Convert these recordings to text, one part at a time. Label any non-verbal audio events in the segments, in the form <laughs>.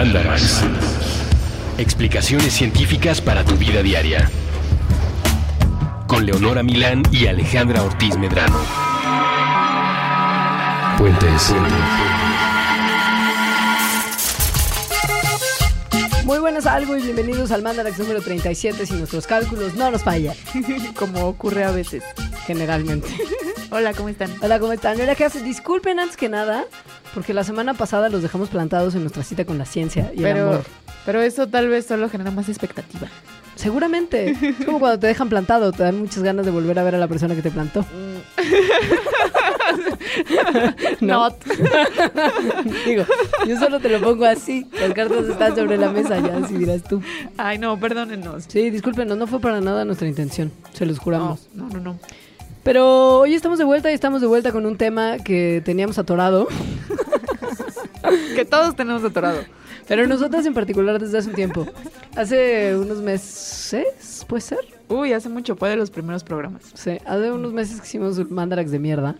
Mandarax. Explicaciones científicas para tu vida diaria. Con Leonora Milán y Alejandra Ortiz Medrano. Puentes. Muy buenas algo y bienvenidos al Mandarax número 37 si nuestros cálculos no nos fallan, <laughs> como ocurre a veces. generalmente. Hola, ¿cómo están? Hola, ¿cómo están? Hola, ¿qué haces? Disculpen antes que nada, porque la semana pasada los dejamos plantados en nuestra cita con la ciencia y el Pero, amor. pero eso tal vez solo genera más expectativa. Seguramente. Es como cuando te dejan plantado, te dan muchas ganas de volver a ver a la persona que te plantó. <laughs> ¿No? Not. <laughs> Digo, yo solo te lo pongo así. Las cartas están sobre la mesa, ya decidirás tú. Ay, no, perdónenos. Sí, discúlpenos, no fue para nada nuestra intención, se los No, juramos. no, no, no. Pero hoy estamos de vuelta y estamos de vuelta con un tema que teníamos atorado. <laughs> Que todos tenemos atorado. Pero nosotras en particular desde hace un tiempo. Hace unos meses, ¿puede ser? Uy, hace mucho, fue de los primeros programas. Sí, hace unos meses que hicimos Mandarax de mierda.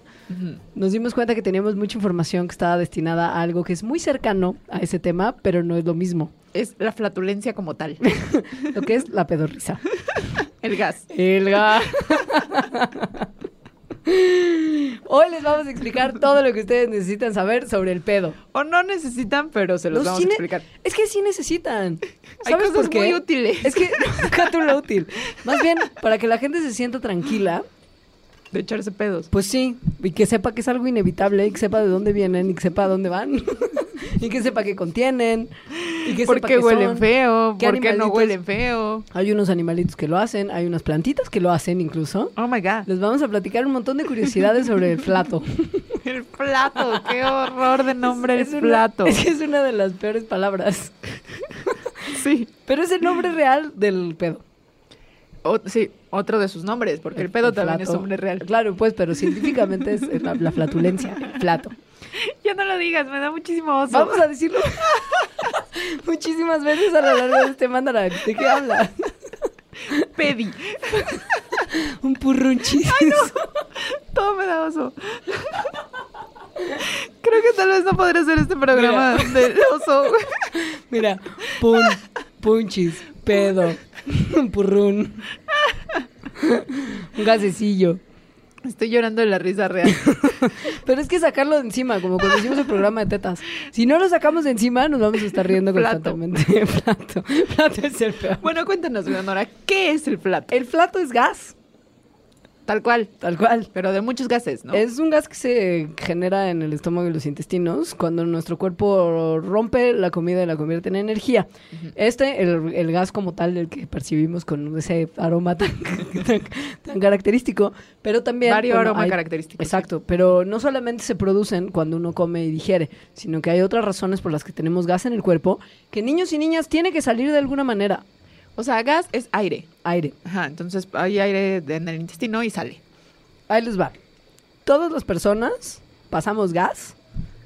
Nos dimos cuenta que teníamos mucha información que estaba destinada a algo que es muy cercano a ese tema, pero no es lo mismo. Es la flatulencia como tal. <laughs> Lo que es la pedorrisa. <laughs> El gas. El gas. Hoy les vamos a explicar todo lo que ustedes necesitan saber sobre el pedo. O no necesitan, pero se los vamos sí a explicar. Es que sí necesitan. Hay ¿Sabes cosas por qué? muy útiles. Es que <laughs> deja tú lo útil. Más bien, para que la gente se sienta tranquila, De echarse pedos. pues sí, y que sepa que es algo inevitable, y que sepa de dónde vienen, y que sepa a dónde van, <laughs> y que sepa qué contienen, y que ¿Por sepa qué huelen feo? ¿Qué ¿Por qué no huelen feo? Hay unos animalitos que lo hacen, hay unas plantitas que lo hacen incluso. Oh my god. Les vamos a platicar un montón de curiosidades sobre el flato. <laughs> El plato. Qué horror de nombre el Es una- plato. Es <laughs> que es una de las peores palabras. Sí. Pero es el nombre real del pedo. O- sí, otro de sus nombres, porque el pedo El también flato. es nombre real. Claro, pues, pero científicamente es la, la flatulencia, el flato. <laughs> Ya no lo digas, me da muchísimo oso. Vamos a decirlo <laughs> muchísimas veces a lo largo de este mandarax. ¿De qué hablas? <laughs> Pedi. Un purrunchis. Todo me da oso. Creo que tal vez no podría hacer este programa del oso. Mira, pun, punchis, pedo, un purrún, un gasecillo. Estoy llorando de la risa real. <laughs> Pero es que sacarlo de encima, como cuando hicimos el programa de tetas. Si no lo sacamos de encima, nos vamos a estar riendo constantemente. <laughs> Flato. Flato es el peor. Bueno, cuéntanos, Leonora, ¿qué es el plato? El flato es gas, Tal cual, tal cual. pero de muchos gases, ¿no? Es un gas que se genera en el estómago y los intestinos cuando nuestro cuerpo rompe la comida y la convierte en energía. Este, el, el gas como tal, el que percibimos con ese aroma tan, <laughs> tan, tan característico, pero también... Varios bueno, aromas hay- característicos. Exacto, pero no solamente se producen cuando uno come y digiere, sino que hay otras razones por las que tenemos gas en el cuerpo que niños y niñas tiene que salir de alguna manera. O sea, gas es aire. Aire. Ajá, entonces hay aire en el intestino y sale. Ahí les va. Todas las personas pasamos gas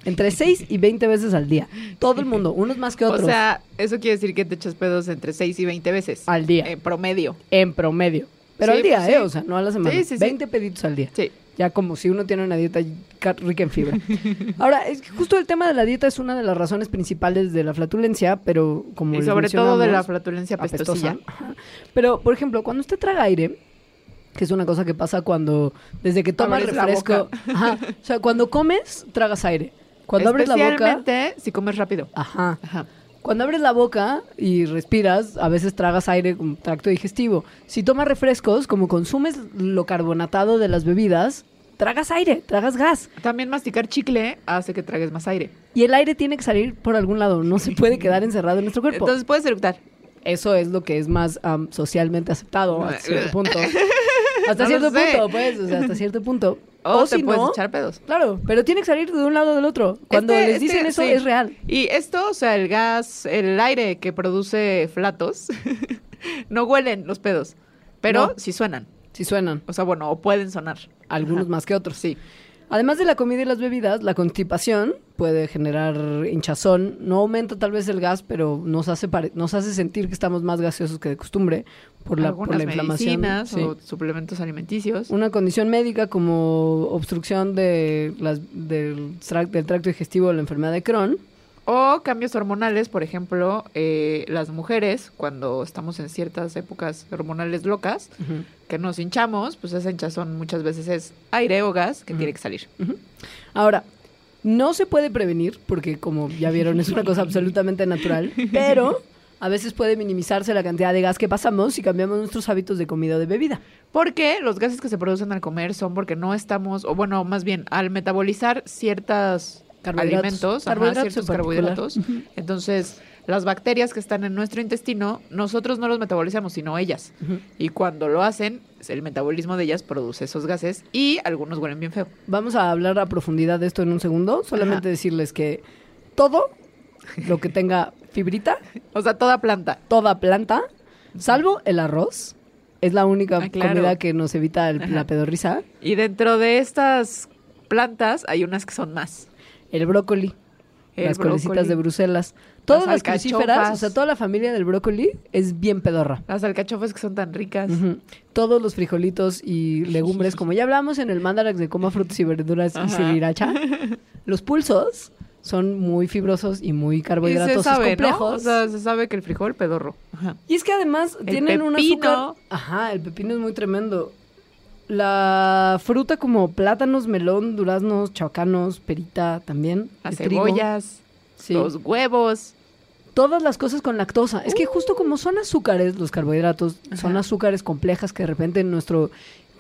entre 6 y 20 veces al día. Todo el mundo, unos más que <laughs> otros. O sea, eso quiere decir que te echas pedos entre 6 y 20 veces. al día, En promedio. en promedio. Pero Sí, al día, pues, ¿eh? sí. O sea, no a la semana. Sí, sí, sí. 20 peditos al día. Sí. Ya como si uno tiene una dieta ca- rica en fibra. <laughs> Ahora, es que justo el tema de la dieta es una de las razones principales de la flatulencia, pero como Y sobre todo de la flatulencia apestosilla. <laughs> Pero, por ejemplo, cuando usted traga aire, que es una cosa que pasa cuando, desde que tomas Abres refresco, <laughs> ajá, o sea, cuando comes, tragas aire. Cuando abres la boca, Especialmente si comes rápido. ajá, Ajá. Cuando abres la boca y respiras, a veces tragas aire con tracto digestivo. Si tomas refrescos, como consumes lo carbonatado de las bebidas, tragas aire, tragas gas. También masticar chicle hace que tragues más aire. Y el aire tiene que salir por algún lado, no se puede quedar <laughs> encerrado en nuestro cuerpo. Entonces puedes eructar. Eso es lo que es más socialmente aceptado hasta cierto punto. <laughs> Hasta No cierto punto, pues, o sea, hasta cierto punto. <laughs> O, te si puedes no, echar pedos. claro, pero tiene que salir de un lado o del otro. Cuando Este- les dicen este, eso sí. es real. Y esto, o sea, el gas, el aire que produce flatos, <laughs> no huelen los pedos, pero No. sí suenan. Si suenan, O sea, bueno, o pueden sonar. algunos Ajá. más que otros. Sí. Además de la comida y las bebidas, la constipación puede generar hinchazón. No aumenta tal vez el gas, pero nos hace, nos hace sentir que estamos más gaseosos que de costumbre por la, por la inflamación. medicinas Sí. o suplementos alimenticios. Una condición médica como obstrucción de las, del, del tracto digestivo o la enfermedad de Crohn O cambios hormonales, por ejemplo, eh, las mujeres, cuando estamos en ciertas épocas hormonales locas, que nos hinchamos, pues esa hinchazón muchas veces es aire o gas que tiene que salir. Ahora, no se puede prevenir, porque como ya vieron, es una cosa absolutamente natural, <laughs> pero a veces puede minimizarse la cantidad de gas que pasamos si cambiamos nuestros hábitos de comida o de bebida. Porque los gases que se producen al comer son porque no estamos, o bueno, más bien, al metabolizar ciertos Carbohidratos. alimentos, ajá, Carbohidratos ciertos en particular. carbohidratos, entonces las bacterias que están en nuestro intestino, nosotros no los metabolizamos, sino ellas. Y cuando lo hacen, el metabolismo de ellas produce esos gases y algunos huelen bien feo. Vamos a hablar a profundidad de esto en un segundo. Solamente Ajá. decirles que todo lo que tenga fibrita, <laughs> O sea, toda planta. toda planta, salvo el arroz, es la única Ah, claro. comida que nos evita el- la Ajá. pedorrisa. Y dentro de estas plantas hay unas que son más. El brócoli, El las colecitas brócoli, de Bruselas. Todas las alcachofas. crucíferas, o sea, toda la familia del brócoli es bien pedorra. Las alcachofas que son tan ricas. Todos los frijolitos y legumbres, como ya hablamos en el mandarax de coma frutas y verduras y Ajá. sriracha, <laughs> los pulsos son muy fibrosos y muy Y ¿no? complejos. O sea, se sabe que el frijol pedorro. Ajá. Y es que además El tienen un azúcar. Ajá, el pepino es muy tremendo. La fruta como plátanos, melón, duraznos, chacanos, perita también. Las cebollas, Sí. los huevos. Todas las cosas con lactosa. Es que justo como son azúcares, los carbohidratos, son azúcares complejas que de repente nuestro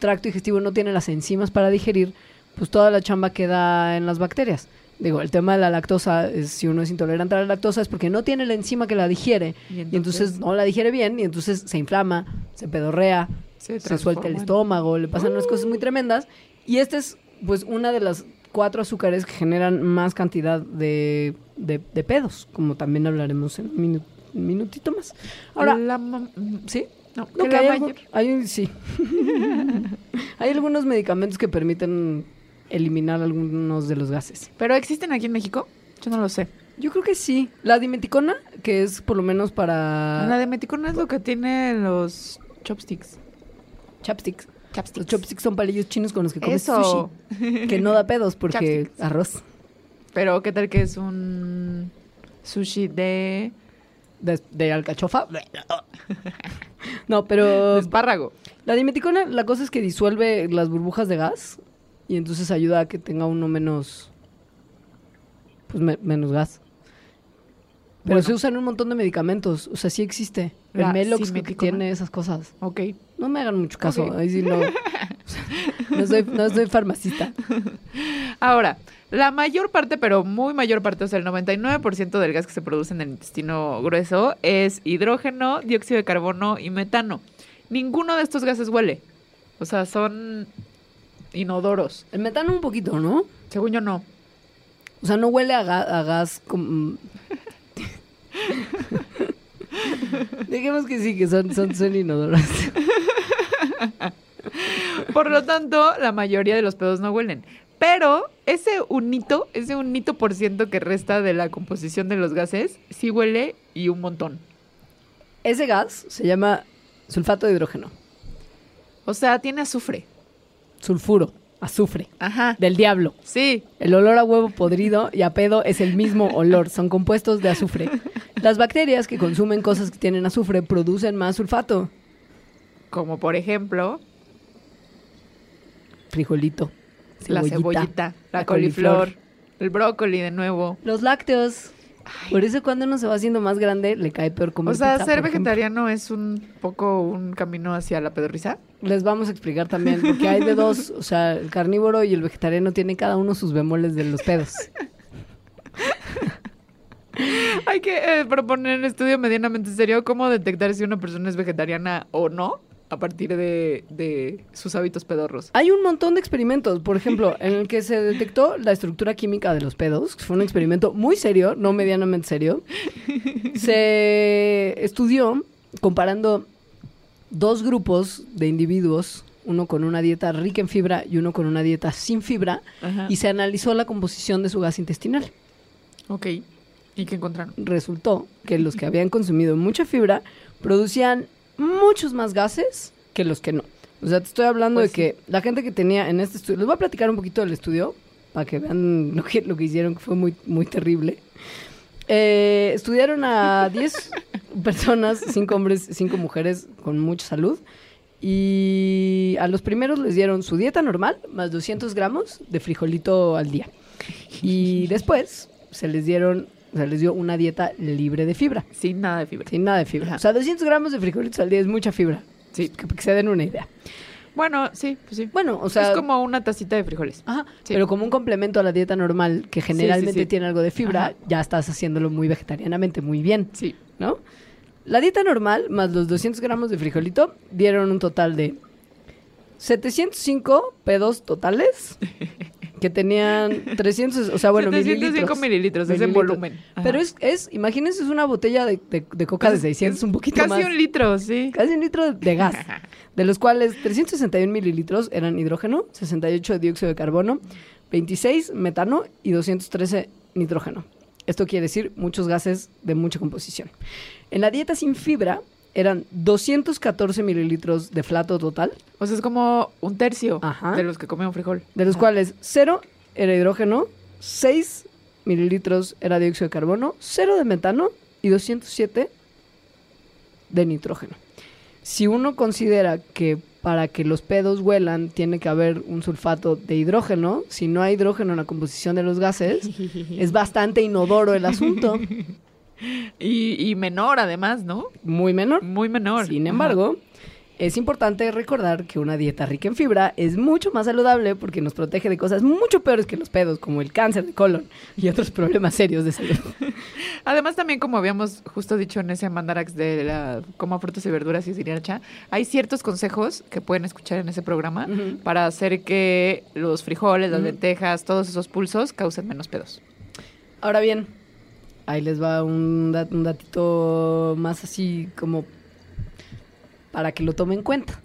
tracto digestivo no tiene las enzimas para digerir, pues toda la chamba queda en las bacterias. Digo, el tema de la lactosa, es, si uno es intolerante a la lactosa, es porque no tiene la enzima que la digiere. Y Y entonces- entonces no la digiere bien, y entonces se inflama, se pedorrea, Se, se suelta el estómago, le pasan unas cosas muy tremendas. Y esta es, pues, una de las cuatro azúcares que generan más cantidad de, de- de pedos, como también hablaremos en un, minu- un minutito más. Ahora, La mam- ¿sí? No, No, que que la hay, hay- sí. <laughs> hay algunos medicamentos que permiten eliminar algunos de los gases. ¿Pero existen aquí en México? Yo no lo sé. Yo creo que sí. La dimeticona, que es por lo menos para La de meticona es lo que tiene los chopsticks. Chapsticks. Chopsticks. Los chopsticks son palillos chinos con los que comes Eso. sushi, que no da pedos porque arroz. Pero ¿qué tal que es un sushi de, De, de alcachofa. <laughs> No, pero de espárrago? la dimeticona, la cosa es que disuelve las burbujas de gas y entonces ayuda a que tenga uno menos, pues me- menos gas. Pero Bueno. se usa en un montón de medicamentos, o sea, sí existe. El Melox que tiene esas cosas. Ok. No me hagan mucho caso, ahí sí no. <laughs> <laughs> no soy, no soy farmacista. Ahora, la mayor parte, pero muy mayor parte, o sea, el 99% del gas que se produce en el intestino grueso es hidrógeno, dióxido de carbono y metano. Ninguno de estos gases huele. O sea, son inodoros. El metano un poquito, ¿no? Según yo, no. O sea, no huele a, ga- a gas como... <laughs> Dejemos que sí, que son, son, son inodoros. <laughs> Por lo tanto, la mayoría de los pedos no huelen. Pero ese unito, ese unito por ciento que resta de la composición de los gases, sí huele y un montón. Ese gas se llama sulfato de hidrógeno, O sea, tiene azufre. sulfuro, azufre, Ajá. del diablo. Sí. El olor a huevo podrido y a pedo es el mismo <laughs> olor, son compuestos de azufre. Las bacterias que consumen cosas que tienen azufre producen más sulfato. Como por ejemplo, Frijolito, la cebollita, cebollita, la, la coliflor, coliflor. el brócoli de nuevo. Los lácteos. Por eso cuando uno se va haciendo más grande le cae peor comer O sea, pizza, ser ejemplo. vegetariano es un poco un camino hacia la pedorriza. Les vamos a explicar también, porque hay de dos, o sea, el carnívoro y el vegetariano tienen cada uno sus bemoles de los pedos. <laughs> Hay que eh, proponer un estudio medianamente serio cómo detectar si una persona es vegetariana o no a partir de, de sus hábitos pedorros. Hay un montón de experimentos, por ejemplo, en el que se detectó la estructura química de los pedos, que fue un experimento muy serio, no medianamente serio. Se estudió comparando dos grupos de individuos, uno con una dieta rica en fibra y uno con una dieta sin fibra, Ajá. y se analizó la composición de su gas intestinal. Ok. ¿Y qué encontraron? resultó que los que habían consumido mucha fibra producían muchos más gases que los que no. O sea, te estoy hablando Pues de que la gente que tenía en este estudio, les voy a platicar un poquito del estudio para que vean <laughs> lo que, lo que hicieron, que fue muy, muy terrible. Eh, estudiaron a <laughs> 10 personas, 5 hombres, 5 mujeres con mucha salud. Y a los primeros les dieron su dieta normal, más 200 gramos de frijolito al día. Y después se les dieron, se les dio una dieta libre de fibra, Sin nada de fibra. sin nada de fibra. Ajá. O sea, 200 gramos de frijolitos al día es mucha fibra. Sí. Que, que se den una idea. Bueno, sí, pues sí. Bueno, o sea, es como una tacita de frijoles. Ajá, Sí. pero como un complemento a la dieta normal, que generalmente sí. tiene algo de fibra, Ajá. ya estás haciéndolo muy vegetarianamente, muy bien, Sí. ¿no? La dieta normal, más los 200 gramos de frijolito, dieron un total de 705 pedos totales, <laughs> que tenían 300, o sea, bueno, 705 mililitros. mililitros, es en volumen. Ajá. Pero es, es, imagínense, es una botella de, de- de coca de 600, un poquito Casi más. un litro, sí. Casi un litro de gas, <laughs> de los cuales 361 mililitros eran hidrógeno, 68 de dióxido de carbono, 26 metano y 213 nitrógeno. Esto quiere decir muchos gases de mucha composición. En la dieta sin fibra eran 214 mililitros de flato total, O sea, es como un tercio Ajá. de los que comen frijol. de los Ajá. cuales 0 era hidrógeno, 6 mililitros era dióxido de carbono, 0 de metano y 207 de nitrógeno. Si uno considera que para que los pedos huelan tiene que haber un sulfato de hidrógeno, si no hay hidrógeno en la composición de los gases, <laughs> es bastante inodoro el asunto, <laughs> Y, y menor, además, ¿no? muy menor. Muy menor. Sin Ajá. embargo, es importante recordar que una dieta rica en fibra es mucho más saludable porque nos protege de cosas mucho peores que los pedos, como el cáncer de colon y otros problemas serios de salud. <laughs> Además, también, como habíamos justo dicho en ese mandarax de la coma frutas y verduras y sriracha, hay ciertos consejos que pueden escuchar en ese programa para hacer que los frijoles, las Ujú. lentejas, todos esos pulsos causen menos pedos. Ahora bien, ahí les va un, dat- un datito más así como para que lo tomen en cuenta.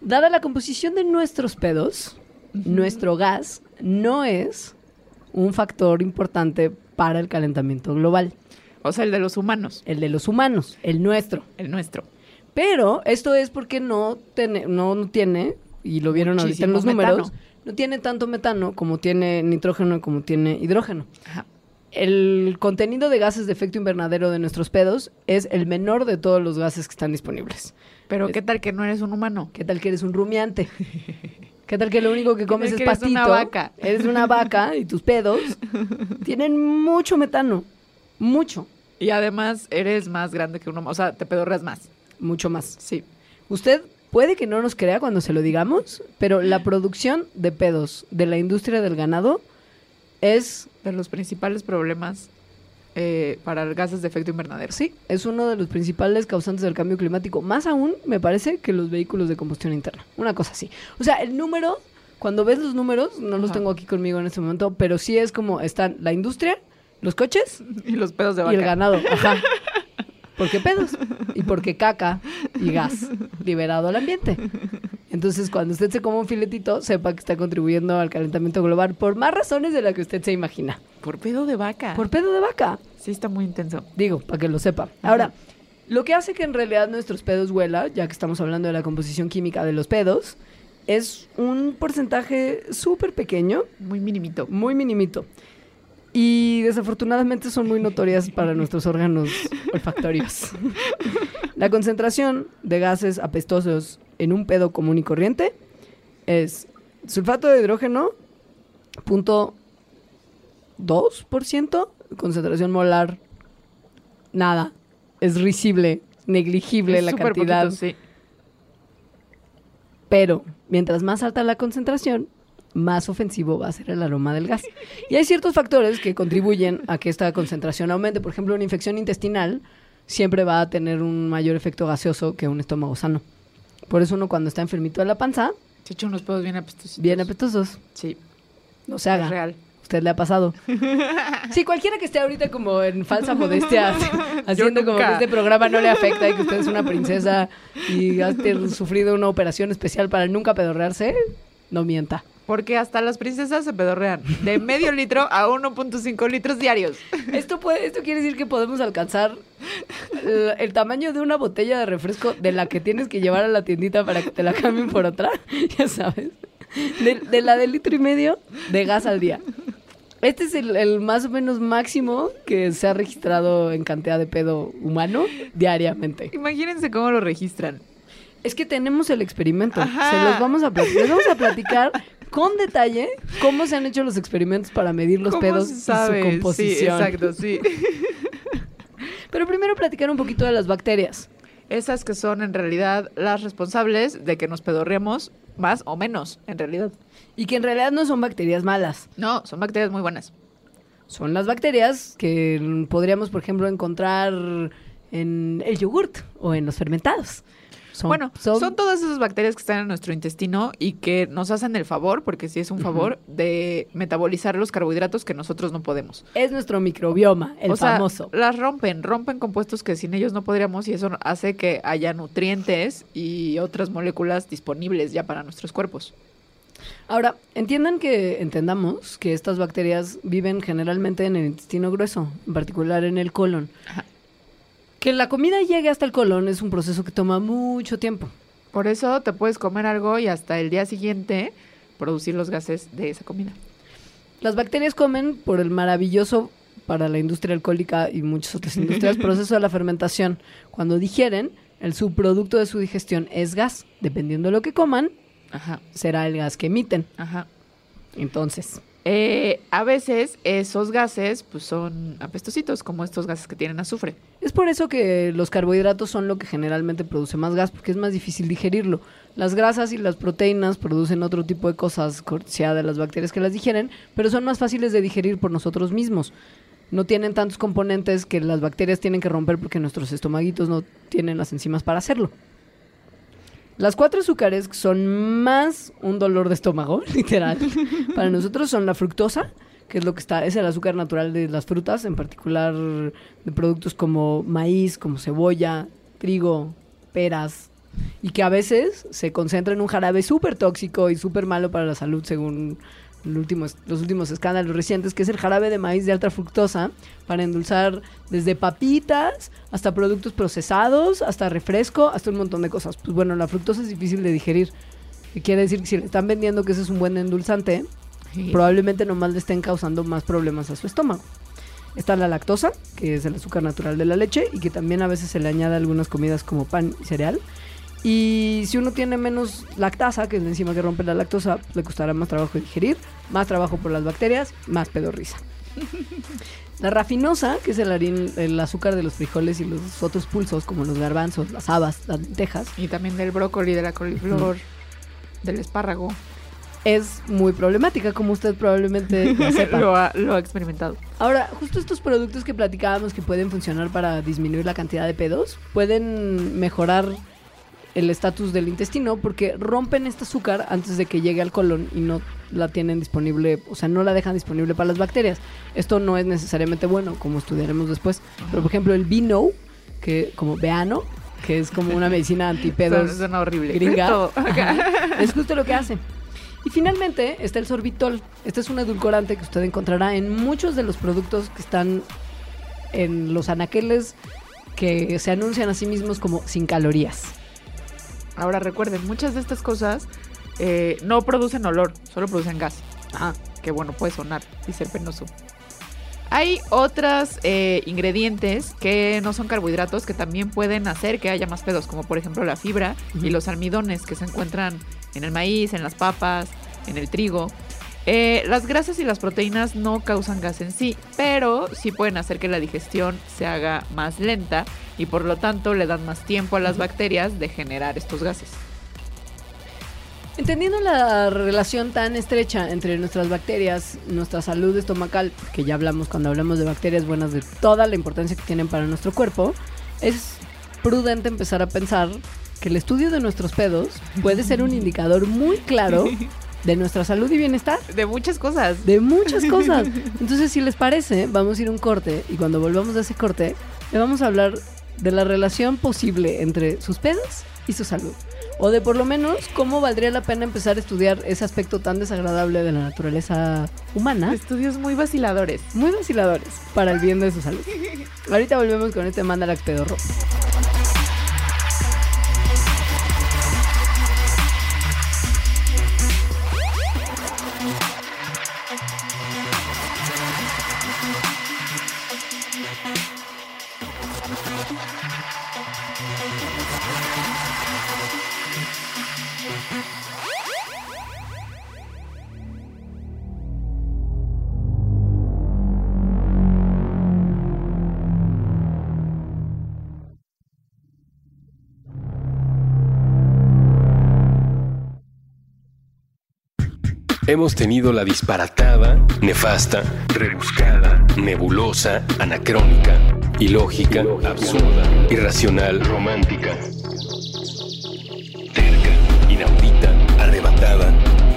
Dada la composición de nuestros pedos, nuestro gas no es un factor importante para el calentamiento global, O sea, el de los humanos, el de los humanos, el nuestro. el nuestro. Pero esto es porque no, tiene- no, no tiene, y lo vieron ahorita en Muchísimo los números, no tiene tanto metano como tiene nitrógeno como tiene hidrógeno. Ajá. El contenido de gases de efecto invernadero de nuestros pedos es el menor de todos los gases que están disponibles. Pero, ¿qué tal que no eres un humano? ¿Qué tal que eres un rumiante? ¿Qué tal que lo único que <laughs> comes es que eres pastito? una vaca? <laughs> Eres una vaca y tus pedos tienen mucho metano. Mucho. Y además, eres más grande que un humano. O sea, te pedorreas más. Mucho más. Sí. Usted puede que no nos crea cuando se lo digamos, pero la producción de pedos de la industria del ganado es, De los principales problemas eh, para gases de efecto invernadero. sí, es uno de los principales causantes del cambio climático. Más aún, me parece, que los vehículos de combustión interna. Una cosa así. O sea, el número, cuando ves los números, no los tengo aquí conmigo en este momento, pero sí es como están la industria, los coches <laughs> Y los pedos de y vaca. el ganado. <laughs> Ajá. ¿Por qué pedos? Y porque caca y gas liberado al ambiente. Entonces, cuando usted se come un filetito, sepa que está contribuyendo al calentamiento global por más razones de las que usted se imagina. Por pedo de vaca. Por pedo de vaca. Sí, está muy intenso. Digo, para que lo sepa. Ahora, lo que hace que en realidad nuestros pedos huela, ya que estamos hablando de la composición química de los pedos, es un porcentaje súper pequeño, Muy minimito. muy minimito. Y desafortunadamente son muy notorias para nuestros órganos <laughs> olfactorios. La concentración de gases apestosos en un pedo común y corriente es sulfato de hidrógeno, punto 2%, concentración molar, nada. Es risible, negligible Es la cantidad. poquito, sí. Pero mientras más alta la concentración, más ofensivo va a ser el aroma del gas. Y hay ciertos factores que contribuyen a que esta concentración aumente. Por ejemplo, una infección intestinal siempre va a tener un mayor efecto gaseoso que un estómago sano. Por eso uno cuando está enfermito de la panza, Se echan unos pedos bien apestositos. bien apetosos. Sí, No se es haga. real. Usted le ha pasado. <laughs> Sí, cualquiera que esté ahorita como en falsa modestia, <laughs> haciendo como que este programa no le afecta y que usted es una princesa y ha sufrido una operación especial para nunca pedorrearse, no mienta. Porque hasta las princesas se pedorrean. De medio litro a 1.5 litros diarios. Esto, puede, esto quiere decir que podemos alcanzar el, tamaño de una botella de refresco de la que tienes que llevar a la tiendita para que te la cambien por otra, <laughs> ya sabes. De, de la de litro y medio de gas al día. Este es el, el más o menos máximo que se ha registrado en cantidad de pedo humano diariamente. Imagínense cómo lo registran. Es que tenemos el experimento. Ajá. Se los vamos a platicar. Les vamos a platicar con detalle cómo se han hecho los experimentos para medir los ¿Cómo pedos se y su composición. Sí, exacto, sí. <laughs> Pero primero platicar un poquito de las bacterias. Esas que son en realidad las responsables de que nos pedorreemos más o menos, en realidad. Y que en realidad no son bacterias malas. No, son bacterias muy buenas. Son las bacterias que podríamos, por ejemplo, encontrar en el yogurt o en los fermentados. Son- bueno, son... todas esas bacterias que están en nuestro intestino y que nos hacen el favor, porque sí es un favor, de metabolizar los carbohidratos que nosotros no podemos. Es nuestro microbioma, el o sea, famoso. las rompen, rompen compuestos que sin ellos no podríamos y eso hace que haya nutrientes y otras moléculas disponibles ya para nuestros cuerpos. Ahora, entiendan que, entendamos que estas bacterias viven generalmente en el intestino grueso, en particular en el colon. Ajá. Que la comida llegue hasta el colon es un proceso que toma mucho tiempo. Por eso te puedes comer algo y hasta el día siguiente producir los gases de esa comida. Las bacterias comen por el maravilloso para la industria alcohólica y muchas otras industrias <laughs> proceso de la fermentación. Cuando digieren, el subproducto de su digestión es gas. Dependiendo de lo que coman, Ajá, será el gas que emiten. ajá. Entonces, Eh, a veces esos gases pues son apestositos, como estos gases que tienen azufre. es por eso que los carbohidratos son lo que generalmente produce más gas, porque es más difícil digerirlo. Las grasas y las proteínas producen otro tipo de cosas, cortesía de las bacterias que las digieren, pero son más fáciles de digerir por nosotros mismos. No tienen tantos componentes que las bacterias tienen que romper porque nuestros estomaguitos no tienen las enzimas para hacerlo. Las cuatro azúcares son más un dolor de estómago, <laughs> literal. Para nosotros son la fructosa, que es lo que está, es el azúcar natural de las frutas, en particular de productos como maíz, como cebolla, trigo, peras, y que a veces se concentra en un jarabe súper tóxico y súper malo para la salud, según último- los últimos escándalos recientes, que es el jarabe de maíz de alta fructosa, para endulzar desde papitas hasta productos procesados, hasta refresco, hasta un montón de cosas. Pues bueno, la fructosa es difícil de digerir. Que quiere decir que si le están vendiendo que ese es un buen endulzante, probablemente nomás le estén causando más problemas a su estómago. Está la lactosa, que es el azúcar natural de la leche y que también a veces se le añade a algunas comidas como pan y cereal. Y si uno tiene menos lactasa, que es la enzima que rompe la lactosa, le costará más trabajo digerir, más trabajo por las bacterias, más pedorriza. <laughs> La rafinosa, que es el, harín- el azúcar de los frijoles y los otros pulsos, como los garbanzos, las habas, las lentejas, Y también del brócoli, de la coliflor, del espárrago. es muy problemática, como usted probablemente <laughs> sepa. lo, ha, lo ha experimentado. Ahora, justo estos productos que platicábamos que pueden funcionar para disminuir la cantidad de pedos, pueden mejorar el estatus del intestino porque rompen este azúcar antes de que llegue al colon y no la tienen disponible, o sea, no la dejan disponible para las bacterias. Esto no es necesariamente bueno, como estudiaremos después. Pero, por ejemplo, el Bino, que como Beano, que es como una medicina <laughs> antipedos Suena, horrible. gringa. Ajá. es justo lo que hace. Y finalmente está el sorbitol. Este es un edulcorante que usted encontrará en muchos de los productos que están en los anaqueles que se anuncian a sí mismos como sin calorías. Ahora recuerden, muchas de estas cosas eh, no producen olor, solo producen gas. Ah, Que bueno, puede sonar y ser penoso. Hay otros ingredientes que no son carbohidratos que también pueden hacer que haya más pedos, como por ejemplo la fibra y los almidones que se encuentran en el maíz, en las papas, en el trigo. Eh, las grasas y las proteínas no causan gas en sí, pero sí pueden hacer que la digestión se haga más lenta y por lo tanto le dan más tiempo a las bacterias de generar estos gases. Entendiendo la relación tan estrecha entre nuestras bacterias, nuestra salud estomacal, que ya hablamos cuando hablamos de bacterias buenas de toda la importancia que tienen para nuestro cuerpo, es prudente empezar a pensar que el estudio de nuestros pedos puede ser un indicador muy claro <laughs> de nuestra salud y bienestar. De muchas cosas. De muchas <laughs> cosas. Entonces, si les parece, vamos a ir a un corte y cuando volvamos de ese corte, le vamos a hablar de la relación posible entre sus pedos y su salud. O de por lo menos cómo valdría la pena empezar a estudiar ese aspecto tan desagradable de la naturaleza humana. Estudios muy vaciladores. Muy vaciladores para el bien de su salud. Ahorita volvemos con este Mandalax pedorro. Hemos tenido la disparatada, nefasta, rebuscada, nebulosa, anacrónica, ilógica, absurda, irracional, romántica, terca, inaudita, arrebatada,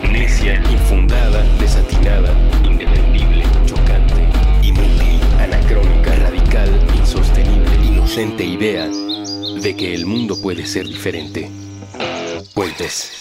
necia, infundada, desatinada, indefendible, chocante, inútil, anacrónica, radical, insostenible, inocente idea de que el mundo puede ser diferente. Puentes.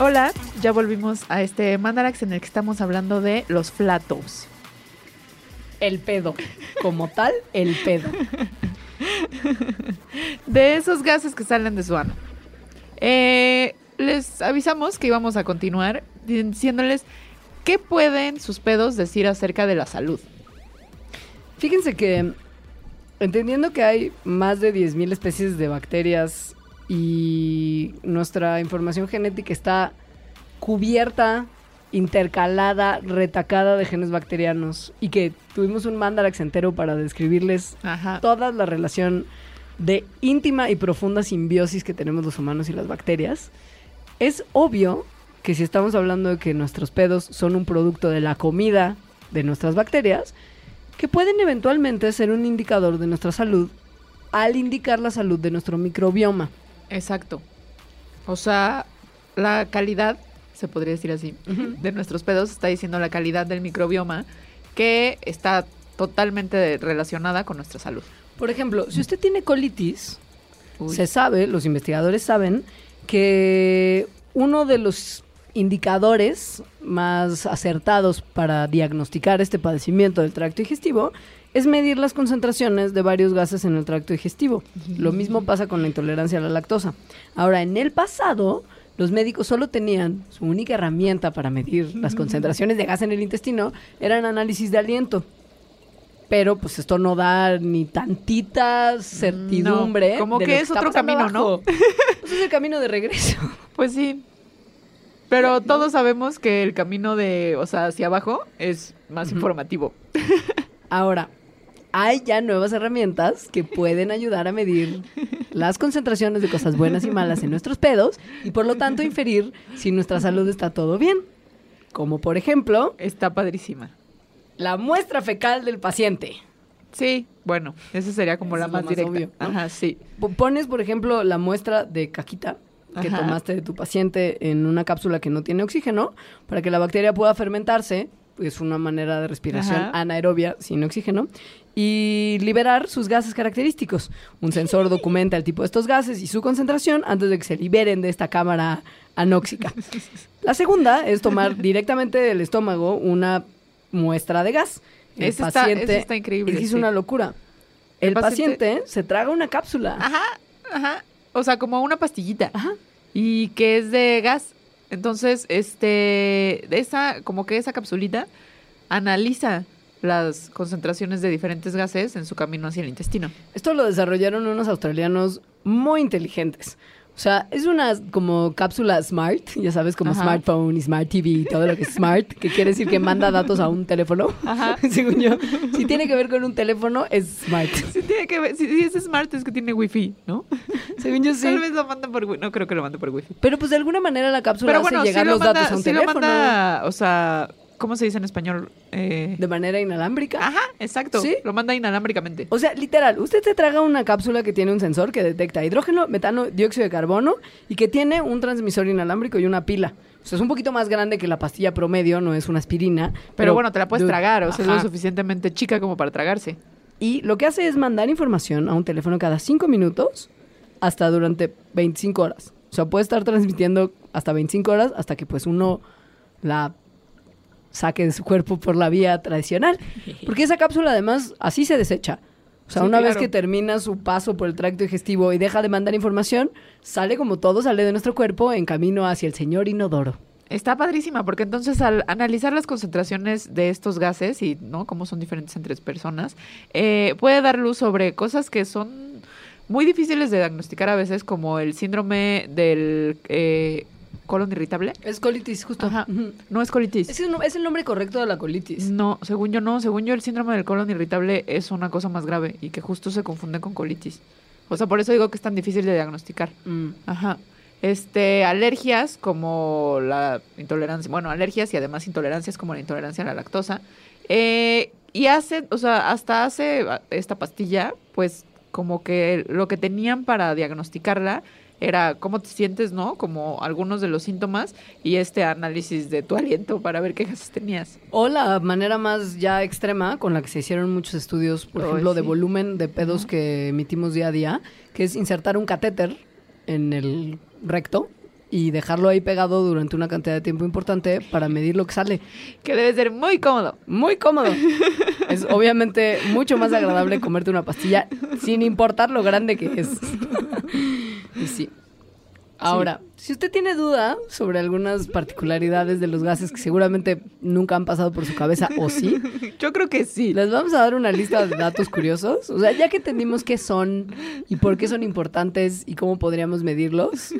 Hola, ya volvimos a este Mandarax en el que estamos hablando de los flatos. El pedo. Como tal, el pedo. De esos gases que salen de su ano. Eh, les avisamos que íbamos a continuar diciéndoles qué pueden sus pedos decir acerca de la salud. Fíjense que, entendiendo que hay más de 10.000 especies de bacterias y nuestra información genética está cubierta, intercalada, retacada de genes bacterianos y que tuvimos un mandarax entero para describirles Ajá. toda la relación de íntima y profunda simbiosis que tenemos los humanos y las bacterias, es obvio que si estamos hablando de que nuestros pedos son un producto de la comida de nuestras bacterias, que pueden eventualmente ser un indicador de nuestra salud al indicar la salud de nuestro microbioma. Exacto. O sea, la calidad, se podría decir así, de nuestros pedos está diciendo la calidad del microbioma que está totalmente relacionada con nuestra salud. Por ejemplo, si usted tiene colitis, Uy. se sabe, los investigadores saben, que uno de los indicadores más acertados para diagnosticar este padecimiento del tracto digestivo es medir las concentraciones de varios gases en el tracto digestivo. Lo mismo pasa con la intolerancia a la lactosa. Ahora, en el pasado, los médicos solo tenían su única herramienta para medir las concentraciones de gas en el intestino, eran análisis de aliento. Pero pues esto no da ni tantita certidumbre. No, como que es otro camino, ¿no? Pues es el camino de regreso. <laughs> Pues sí. Pero todos sabemos que el camino de, o sea, hacia abajo es más informativo. Ahora, hay ya nuevas herramientas que pueden ayudar a medir las concentraciones de cosas buenas y malas en nuestros pedos y por lo tanto inferir si nuestra salud está todo bien. Como por ejemplo, Está padrísima. la muestra fecal del paciente. Sí, bueno, esa sería como Eso la más, más directa. obvio, ¿no? Ajá, sí. Pones, por ejemplo, la muestra de caquita que Ajá. tomaste de tu paciente en una cápsula que no tiene oxígeno para que la bacteria pueda fermentarse, es una manera de respiración Ajá. anaerobia sin oxígeno, y liberar sus gases característicos. Un sensor <laughs> documenta el tipo de estos gases y su concentración antes de que se liberen de esta cámara anóxica. La segunda es tomar <laughs> directamente del estómago una muestra de gas. El Ese está- ese está increíble, Es que es sí. una locura. El El, paciente- paciente se traga una cápsula. Ajá, ajá. O sea, como una pastillita. Ajá. Y que es de gas. Entonces, este, esa, como que esa capsulita analiza las concentraciones de diferentes gases en su camino hacia el intestino. Esto lo desarrollaron unos australianos muy inteligentes. O sea, es una como cápsula smart, ya sabes, como Ajá. smartphone y smart TV y todo lo que es smart, que quiere decir que manda datos a un teléfono. Ajá. <laughs> Según yo, si tiene que ver con un teléfono, es smart. Sí, tiene que ver, si, si es smart es que tiene wifi, ¿no? Según yo sí. Tal vez lo mandan por wifi. No creo que lo mande por wifi. Pero pues de alguna manera la cápsula Pero hace sí llegar lo, los manda, datos a un sí lo teléfono manda, o sea, ¿cómo se dice en español? Eh, de manera inalámbrica. Ajá, exacto. ¿Sí? Lo manda inalámbricamente. O sea, literal, usted se traga una cápsula que tiene un sensor que detecta hidrógeno, metano, dióxido de carbono y que tiene un transmisor inalámbrico y una pila. O sea, es un poquito más grande que la pastilla promedio, no es una aspirina. Pero, bueno, te la puedes tragar, o sea, es lo suficientemente chica como para tragarse. Y lo que hace es mandar información a un teléfono cada 5 minutos hasta durante 25 horas. O sea, puede estar transmitiendo hasta 25 horas hasta que pues uno la saque de su cuerpo por la vía tradicional. <laughs> Porque esa cápsula además así se desecha. O sea, Sí, una vez que termina su paso por el tracto digestivo y deja de mandar información, sale como todo sale de nuestro cuerpo en camino hacia el señor inodoro. Está padrísima, porque entonces al analizar las concentraciones de estos gases y no cómo son diferentes entre personas, eh, puede dar luz sobre cosas que son muy difíciles de diagnosticar a veces, como el síndrome del eh, colon irritable. Es colitis, justo. Ajá. No es colitis. Es, es el nombre correcto de la colitis. No, según yo no. Según yo el síndrome del colon irritable es una cosa más grave y que justo se confunde con colitis. O sea, por eso digo que es tan difícil de diagnosticar. Mm. Ajá. Este, alergias como la intolerancia, bueno, alergias y además intolerancias como la intolerancia a la lactosa. Eh, y hace, o sea, hasta hace ah, esta pastilla, pues como que lo que tenían para diagnosticarla era cómo te sientes, ¿no? Como algunos de los síntomas y este análisis de tu aliento para ver qué gases tenías. O la manera más ya extrema con la que se hicieron muchos estudios, por Ay, ejemplo, de sí. volumen de pedos que emitimos día a día, que es insertar un catéter en el recto y dejarlo ahí pegado durante una cantidad de tiempo importante para <laughs> medir lo que sale. Que debe ser muy cómodo. Muy cómodo. <laughs> es obviamente mucho más agradable comerte una pastilla sin importar lo grande que es. <laughs> sí. Ahora, si usted tiene duda sobre algunas particularidades de los gases que seguramente nunca han pasado por su cabeza o sí, <laughs> Yo creo que sí. les vamos a dar una lista de datos curiosos. O sea, ya que entendimos qué son y por qué son importantes y cómo podríamos medirlos,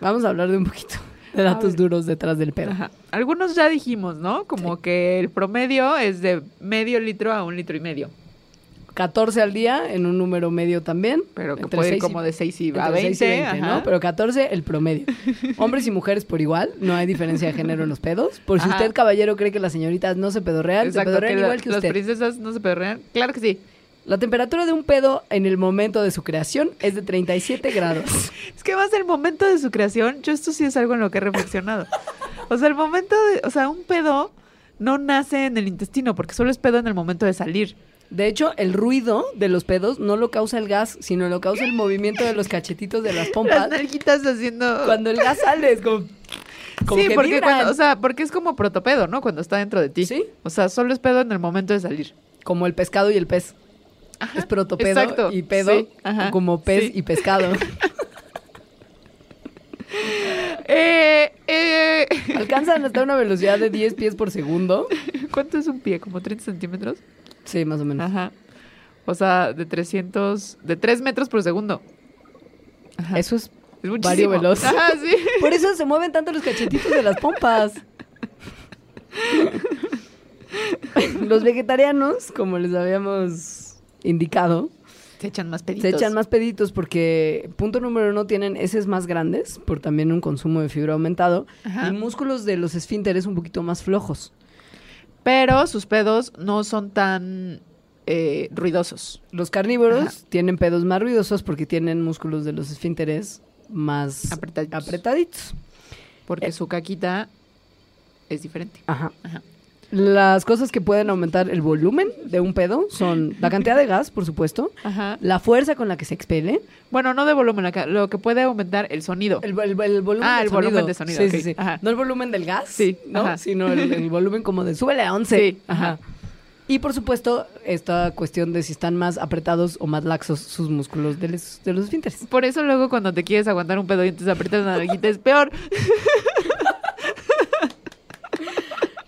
vamos a hablar de un poquito de datos duros detrás del pedo. Ajá. Algunos ya dijimos, ¿no? Como que el promedio es de medio litro a un litro y medio. 14 al día en un número medio también. Pero que puede ir como de 6 y a 20. 6 y 20, ajá. ¿no? Pero 14 el promedio. <laughs> Hombres y mujeres por igual, no hay diferencia de género en los pedos. Por si Ajá. usted, caballero, cree que las señoritas no se pedorrean, se Exacto, pedorrean que la- igual que las usted. princesas no se pedorrean. Claro que sí. La temperatura de un pedo en el momento de su creación es de 37 grados. <laughs> Es que más el momento de su creación, yo esto sí es algo en lo que he reflexionado. O sea, el momento de, o sea, un pedo no nace en el intestino, porque solo es pedo en el momento de salir. De hecho, el ruido de los pedos no lo causa el gas, sino lo causa el movimiento de los cachetitos de las Las pompas. nalguitas haciendo... Cuando el gas sale, es como. como sí, que porque, cuando, o sea, porque es como protopedo, ¿no? Cuando está dentro de ti. Sí. O sea, solo es pedo en el momento de salir. Como el pescado y el pez. es protopedo exacto. y pedo Sí, ajá, como pez sí. y pescado. <laughs> <laughs> Eh, eh, Alcanzan hasta una velocidad de 10 pies por segundo. ¿Cuánto es un pie? ¿Como 30 centímetros? Sí, más o menos. Ajá. O sea, de 300... De 3 metros por segundo. Ajá. Eso es. es muchísimo. vario veloz. <laughs> Ajá, sí. <laughs> Por eso se mueven tanto los cachetitos de las pompas. <laughs> Los vegetarianos, como les habíamos indicado, Se echan más peditos. se echan más peditos porque, punto número uno, tienen heces más grandes por también un consumo de fibra aumentado Ajá. y músculos de los esfínteres un poquito más flojos. Pero sus pedos no son tan eh, ruidosos. Los carnívoros Ajá. tienen pedos más ruidosos porque tienen músculos de los esfínteres más Apretaditos. apretaditos. Porque Eh. su caquita es diferente. Ajá. Ajá. Las cosas que pueden aumentar el volumen de un pedo son la cantidad de gas, por supuesto, Ajá. la fuerza con la que se expele, Bueno, no de volumen. Lo que puede aumentar el sonido. el, el- el volumen Ah, del el volumen sonido. de sonido, Sí, sí, sí. Ajá. No el volumen del gas, Sí, ¿no? sino el, el volumen como de súbele a 11. Sí, Ajá. Y por supuesto, esta cuestión de si están más apretados o más laxos sus músculos de los, de los esfínteres. Por eso luego cuando te quieres aguantar un pedo y entonces aprietas la nalguita es peor. <laughs>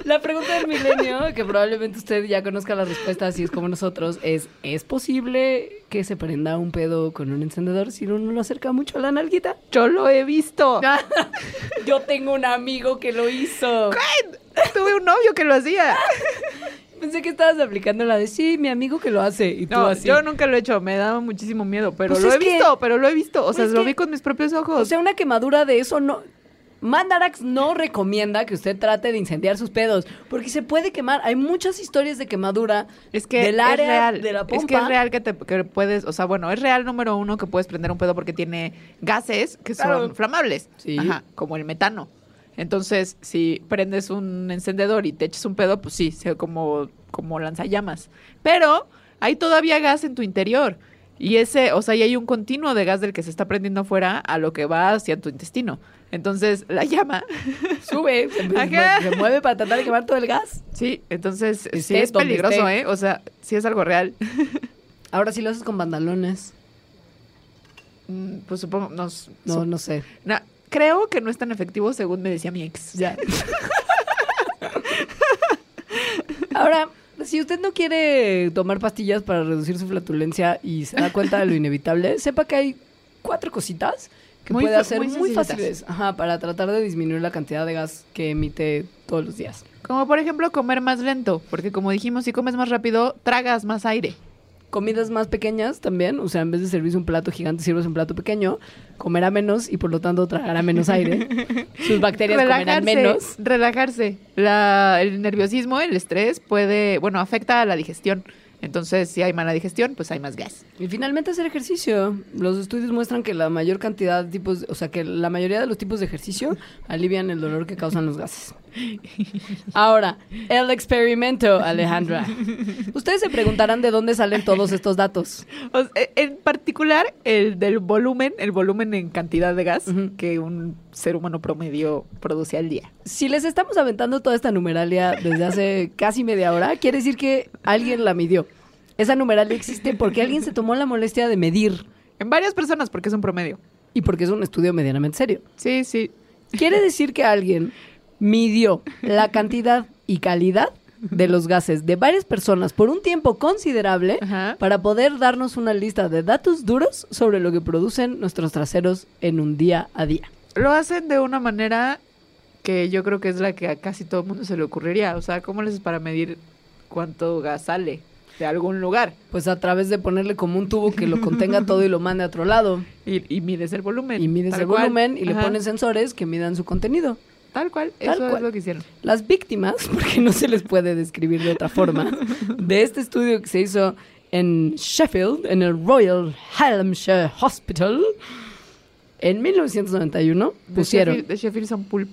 La pregunta del milenio, que probablemente usted ya conozca la respuesta si es como nosotros, es ¿es posible que se prenda un pedo con un encendedor si uno lo acerca mucho a la nalguita? Yo lo he visto. <laughs> Yo tengo un amigo que lo hizo. Tuve un novio que lo hacía. Pensé que estabas aplicando la de sí, mi amigo que lo hace. Y tú No, así. yo nunca lo he hecho. Me daba muchísimo miedo. Pero Pues lo he que- visto, pero lo he visto. O sea, Pues lo que- vi con mis propios ojos. O sea, una quemadura de eso no. Mandarax no recomienda que usted trate de incendiar sus pedos, porque se puede quemar. Hay muchas historias de quemadura Es que del es área real. de la pompa. Es que es real que, te, que puedes, o sea, bueno, es real número uno que puedes prender un pedo porque tiene gases que son Claro. flamables. Sí. Ajá, como el metano. Entonces, si prendes un encendedor y te echas un pedo, pues sí, se como, como lanzallamas. Pero hay todavía gas en tu interior. Y ese, o sea, y hay un continuo de gas del que se está prendiendo afuera a lo que va hacia tu intestino. Entonces, la llama <laughs> Sube, se, mueve para tratar de quemar todo el gas. Sí, entonces Esté sí es peligroso, esté. ¿eh? O sea, sí es algo real. <laughs> Ahora sí lo haces con pantalones. Mm, Pues supongo, No, no sé. na- creo que no es tan efectivo según me decía mi ex. Ya. <laughs> Ahora, si usted no quiere tomar pastillas para reducir su flatulencia y se da cuenta de lo inevitable, sepa que hay cuatro cositas que Muy puede hacer muy muy, fáciles ajá, para tratar de disminuir la cantidad de gas que emite todos los días. Como por ejemplo comer más lento, porque como dijimos, si comes más rápido, tragas más aire. Comidas más pequeñas también, o sea, en vez de servirse un plato gigante, sirves un plato pequeño, comerá menos y por lo tanto tragará menos aire. <laughs> Sus bacterias comerán menos. relajarse. La- el nerviosismo, el estrés puede, bueno, afecta a la digestión. Entonces, si hay mala digestión, pues hay más gas. Y finalmente hacer ejercicio. Los estudios muestran que la mayor cantidad de tipos, o sea, que la mayoría de los tipos de ejercicio <laughs> alivian el dolor que causan los gases. Ahora, el experimento, Alejandra. Ustedes se preguntarán de dónde salen todos estos datos. O sea, e- en particular, el del volumen, el volumen en cantidad de gas que un ser humano promedio produce al día. Si les estamos aventando toda esta numeralia desde hace casi media hora, quiere decir que alguien la midió. Esa numeralia existe porque alguien se tomó la molestia de medir En varias personas, porque es un promedio. y porque es un estudio medianamente serio. Sí, sí. Quiere decir que alguien midió la cantidad y calidad de los gases de varias personas por un tiempo considerable Ajá. para poder darnos una lista de datos duros sobre lo que producen nuestros traseros en un día a día. Lo hacen de una manera que yo creo que es la que a casi todo el mundo se le ocurriría. O sea, ¿cómo le haces para medir cuánto gas sale de algún lugar? Pues a través de ponerle como un tubo que lo contenga todo y lo mande a otro lado. <laughs> Y, y mides el volumen. Y mides el cual. volumen y le pones sensores que midan su contenido. Tal cual, Tal eso cual. es lo que hicieron. Las víctimas, <laughs> porque no se les puede describir de otra forma, <laughs> de este estudio que se hizo en Sheffield, en el Royal Hallamshire Hospital, en 1991, De pusieron... Sheffield, de Sheffield son pulp.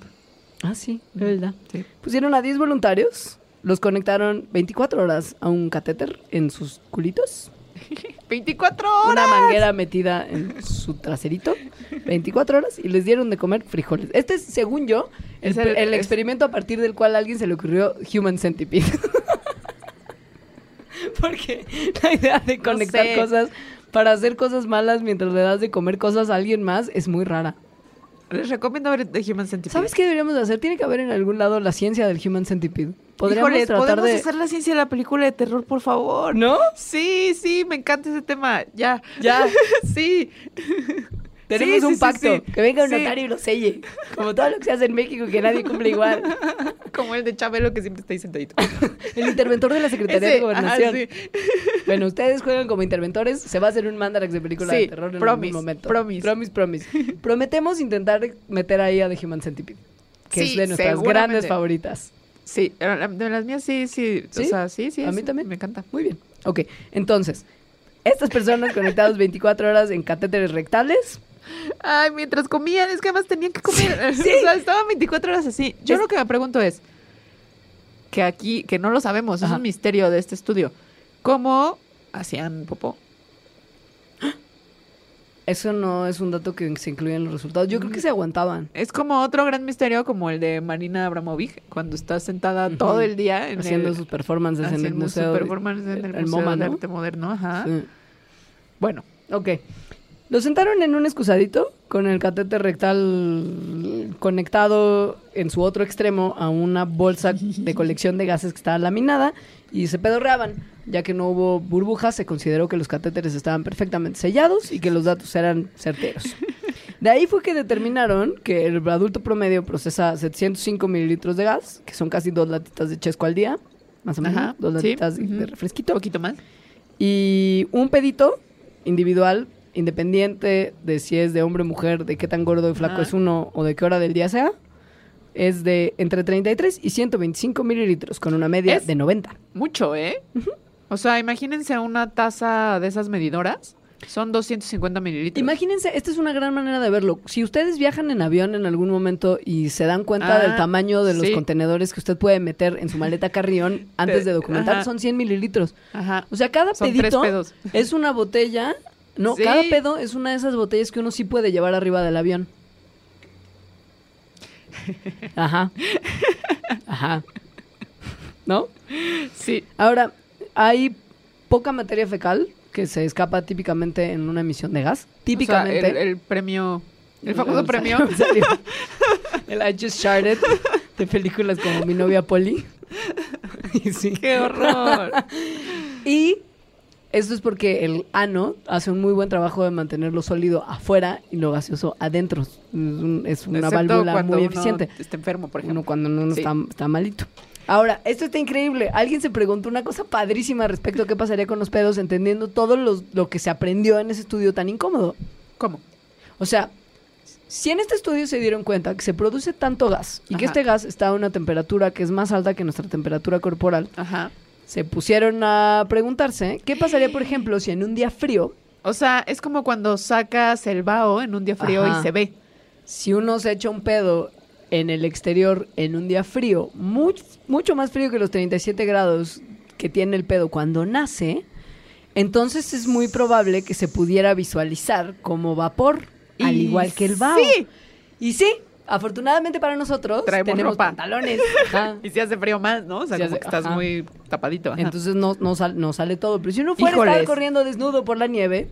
Ah, sí, de verdad. Sí. Pusieron a 10 voluntarios, los conectaron 24 horas a un catéter en sus culitos, <laughs> 24 horas. una manguera metida en su traserito, 24 horas, y les dieron de comer frijoles. Este es, según yo, el, Es el- el es- experimento a partir del cual a alguien se le ocurrió Human Centipede. <laughs> Porque la idea de No conectar sé. cosas para hacer cosas malas mientras le das de comer cosas a alguien más es muy rara. Les recomiendo ver The Human Centipede. ¿Sabes qué deberíamos de hacer? Tiene que haber en algún lado la ciencia del Human Centipede. Podríamos Híjole, tratar ¿podemos de... hacer la ciencia de la película de terror, por favor? ¿No? Sí, sí, me encanta ese tema. Ya. Ya. <laughs> sí. Tenemos Sí, un sí, pacto. sí. Que venga un notario y lo selle. <laughs> Como todo lo que se hace en México que nadie cumple igual. <laughs> Como el de Chabelo que siempre está ahí sentadito. <laughs> El interventor de la Secretaría Ese, de Gobernación. Bueno, ustedes juegan como interventores. Se va a hacer un mandarax de película de terror en promise, algún momento. promise. Promise, promise. Prometemos intentar meter ahí a The Human Centipede. Que es de nuestras grandes favoritas. Sí, de las mías sí, sí. ¿Sí? O sea, sí, sí. A mí también. Me encanta. Muy bien. Ok, entonces, estas personas conectadas 24 horas en catéteres rectales. Ay, mientras comían, es que además tenían que comer. Sí. <laughs> O sea, estaban 24 horas así. Yo Es- lo que me pregunto es, que aquí, que no lo sabemos, es un misterio de este estudio. ¿Cómo hacían popó? Eso no es un dato que se incluye en los resultados. Yo creo que se aguantaban. Es como otro gran misterio, como el de Marina Abramovic, cuando está sentada todo el día en haciendo el, sus performances en el museo. en el, el Museo MoMA, de ¿no? Arte Moderno. Ajá. Sí. Bueno, Ok. Lo sentaron en un excusadito con el catéter rectal conectado en su otro extremo a una bolsa de <laughs> colección de gases que estaba laminada y se pedorreaban. Ya que no hubo burbujas, se consideró que los catéteres estaban perfectamente sellados y que los datos eran certeros. De ahí fue que determinaron que el adulto promedio procesa 705 mililitros de gas, que son casi dos latitas de chesco al día, más o menos, Ajá, dos sí, latitas de- refresquito. un poquito más. Y un pedito individual, independiente de si es de hombre o mujer, de qué tan gordo y flaco es uno o de qué hora del día sea, es de entre 33 y 125 mililitros, con una media Es- de 90. Mucho, ¿eh? O sea, imagínense una taza de esas medidoras. Son 250 mililitros. Imagínense, esta es una gran manera de verlo. Si ustedes viajan en avión en algún momento y se dan cuenta Ah, del tamaño de los sí. contenedores que usted puede meter en su maleta carrión antes de documentar, Ajá. son 100 mililitros. Ajá. O sea, cada Son pedito es una botella. No, Sí. cada pedo es una de esas botellas que uno sí puede llevar arriba del avión. Ajá. Ajá. ¿No? Sí. Ahora, hay poca materia fecal que se escapa típicamente en una emisión de gas. Típicamente. O sea, el, el premio. El famoso El- <laughs> premio. salió- El I Just Started de películas como Mi novia Polly. Sí. <laughs> ¡Qué horror! <laughs> Y esto es porque el ano hace un muy buen trabajo de mantener lo sólido afuera y lo gaseoso adentro. Es, un- es una Excepto válvula muy uno eficiente. está enfermo, por ejemplo. Uno cuando uno Sí. está, está malito. Ahora, esto está increíble. Alguien se preguntó una cosa padrísima respecto a qué pasaría con los pedos, entendiendo todo los- lo que se aprendió en ese estudio tan incómodo. ¿Cómo? O sea, si en este estudio se dieron cuenta que se produce tanto gas y que este gas está a una temperatura que es más alta que nuestra temperatura corporal, Ajá. Se pusieron a preguntarse qué pasaría, por <gasps> ejemplo, si en un día frío, O sea, es como cuando sacas el vaho en un día frío Ajá. y se ve. si uno se echa un pedo en el exterior en un día frío, much- mucho más frío que los 37 grados que tiene el pedo cuando nace, entonces es muy probable que se pudiera visualizar como vapor, al igual que el vaho. sí. Y sí, afortunadamente para nosotros Traemos tenemos ropa. pantalones. <laughs> Ajá. Y si hace frío más, ¿no? O sea, Sí como hace- que estás ajá. muy tapadito. ajá. Entonces no, no, sal- no sale todo. Pero si uno fuera a estar Híjoles. corriendo desnudo por la nieve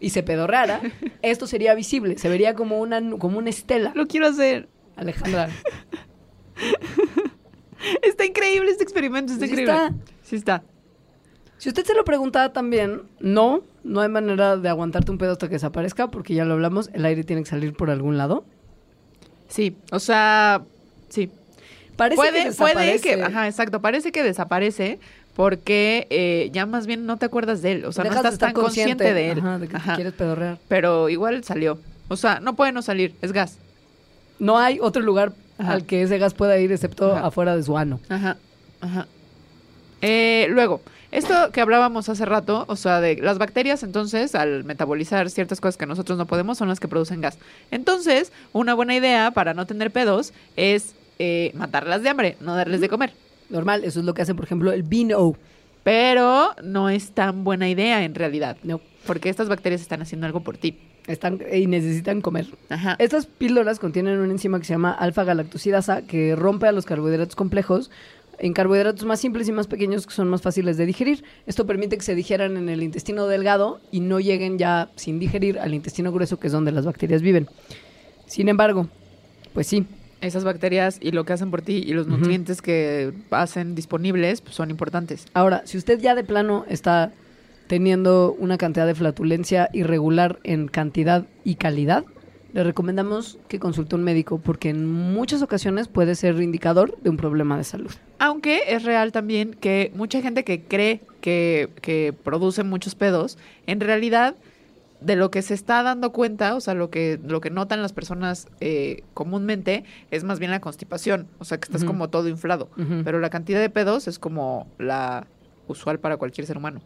y se pedorrara, <laughs> esto sería visible. Se vería como una, como una estela. Lo quiero hacer. Alejandra. <laughs> Está increíble este experimento, está Sí increíble. está. Sí está. Si usted se lo preguntaba también, no, no hay manera de aguantarte un pedo hasta que desaparezca, porque ya lo hablamos, el aire tiene que salir por algún lado. Sí, o sea, sí. Parece puede, que puede desaparece. que, ajá, exacto, parece que desaparece porque eh, ya más bien no te acuerdas de él, o sea, Dejas no estás tan consciente, de él. Ajá, de que te Ajá. quieres pedorrear. Pero igual salió. O sea, no puede no salir, es gas. No hay otro lugar Ajá. al que ese gas pueda ir excepto Ajá. afuera de su ano. Ajá, ajá. Eh, luego, esto que hablábamos hace rato, o sea, de las bacterias, entonces, al metabolizar ciertas cosas que nosotros no podemos, son las que producen gas. Entonces, una buena idea para no tener pedos es eh, matarlas de hambre, no darles de comer. Normal, eso es lo que hace, por ejemplo, el vino. Pero no es tan buena idea en realidad, No, porque estas bacterias están haciendo algo por ti. están y necesitan comer. Ajá. Estas píldoras contienen una enzima que se llama alfa-galactosidasa que rompe a los carbohidratos complejos en carbohidratos más simples y más pequeños que son más fáciles de digerir. Esto permite que se digieran en el intestino delgado y no lleguen ya sin digerir al intestino grueso, que es donde las bacterias viven. Sin embargo, pues sí, Esas bacterias y lo que hacen por ti y los nutrientes que hacen disponibles pues, son importantes. Ahora, si usted ya de plano está teniendo una cantidad de flatulencia irregular en cantidad y calidad, le recomendamos que consulte a un médico porque en muchas ocasiones puede ser indicador de un problema de salud. Aunque es real también que mucha gente que cree que, que produce muchos pedos, en realidad de lo que se está dando cuenta, o sea, lo que, lo que notan las personas eh, comúnmente es más bien la constipación, o sea, que estás como todo inflado, pero la cantidad de pedos es como la usual para cualquier ser humano.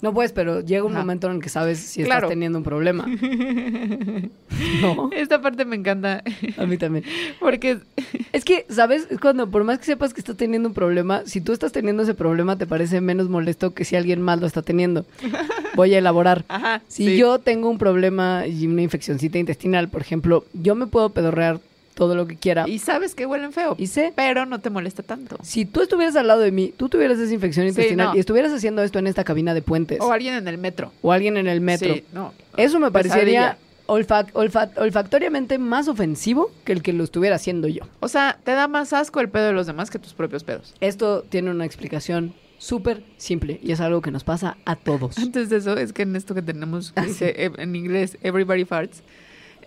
No pues, pero llega un Ajá. momento en el que sabes si Claro. estás teniendo un problema. <laughs> no, Esta parte me encanta, a mí también. porque <laughs> Es que, ¿sabes? Es cuando por más que sepas que estás teniendo un problema, si tú estás teniendo ese problema te parece menos molesto que si alguien más lo está teniendo. <laughs> Voy a elaborar. Ajá, Si sí. yo tengo un problema y una infeccióncita intestinal, por ejemplo, yo me puedo pedorrear todo lo que quiera. Y sabes que huelen feo, Y sé, pero no te molesta tanto. si tú estuvieras al lado de mí, tú tuvieras esa infección Sí, intestinal no. y estuvieras haciendo esto en esta cabina de puentes O alguien en el metro. o alguien en el metro, Sí, no. eso me parecería olfac- olfa- olfactoriamente más ofensivo que el que lo estuviera haciendo yo. O sea, te da más asco el pedo de los demás que tus propios pedos. Esto tiene una explicación súper simple y es algo que nos pasa a todos. Antes de eso, es que en esto que tenemos, que Ah, dice en inglés, everybody farts,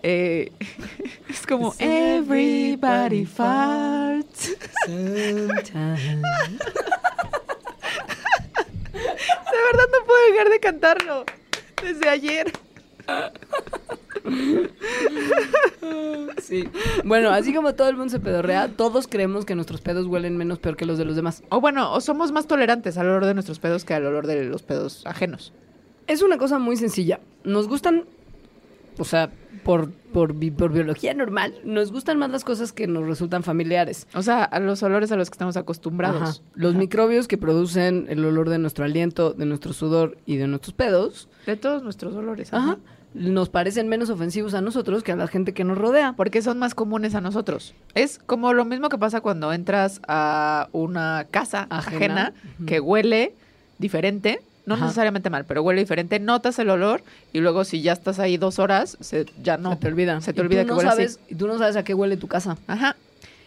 eh, <laughs> es como everybody farts. Sometimes. De verdad no puedo dejar de cantarlo desde ayer. Sí. Bueno, así como todo el mundo se pedorrea, todos creemos que nuestros pedos huelen menos peor que los de los demás. O bueno, o somos más tolerantes al olor de nuestros pedos que al olor de los pedos ajenos. Es una cosa muy sencilla. Nos gustan, o sea, por, por, bi- por biología normal, nos gustan más las cosas que nos resultan familiares. O sea, a los olores a los que estamos acostumbrados. Ajá. Los Ajá. microbios que producen el olor de nuestro aliento, de nuestro sudor y de nuestros pedos, De todos nuestros olores. ajá, Ajá. nos parecen menos ofensivos a nosotros que a la gente que nos rodea. Porque son más comunes a nosotros. Es como lo mismo que pasa cuando entras a una casa Ajena. que huele diferente. No Ajá. necesariamente mal, pero huele diferente. Notas el olor y luego si ya estás ahí dos horas, se, ya no. Se te olvida. Se te Y olvida tú que no huele así. Y tú no sabes a qué huele tu casa. Ajá.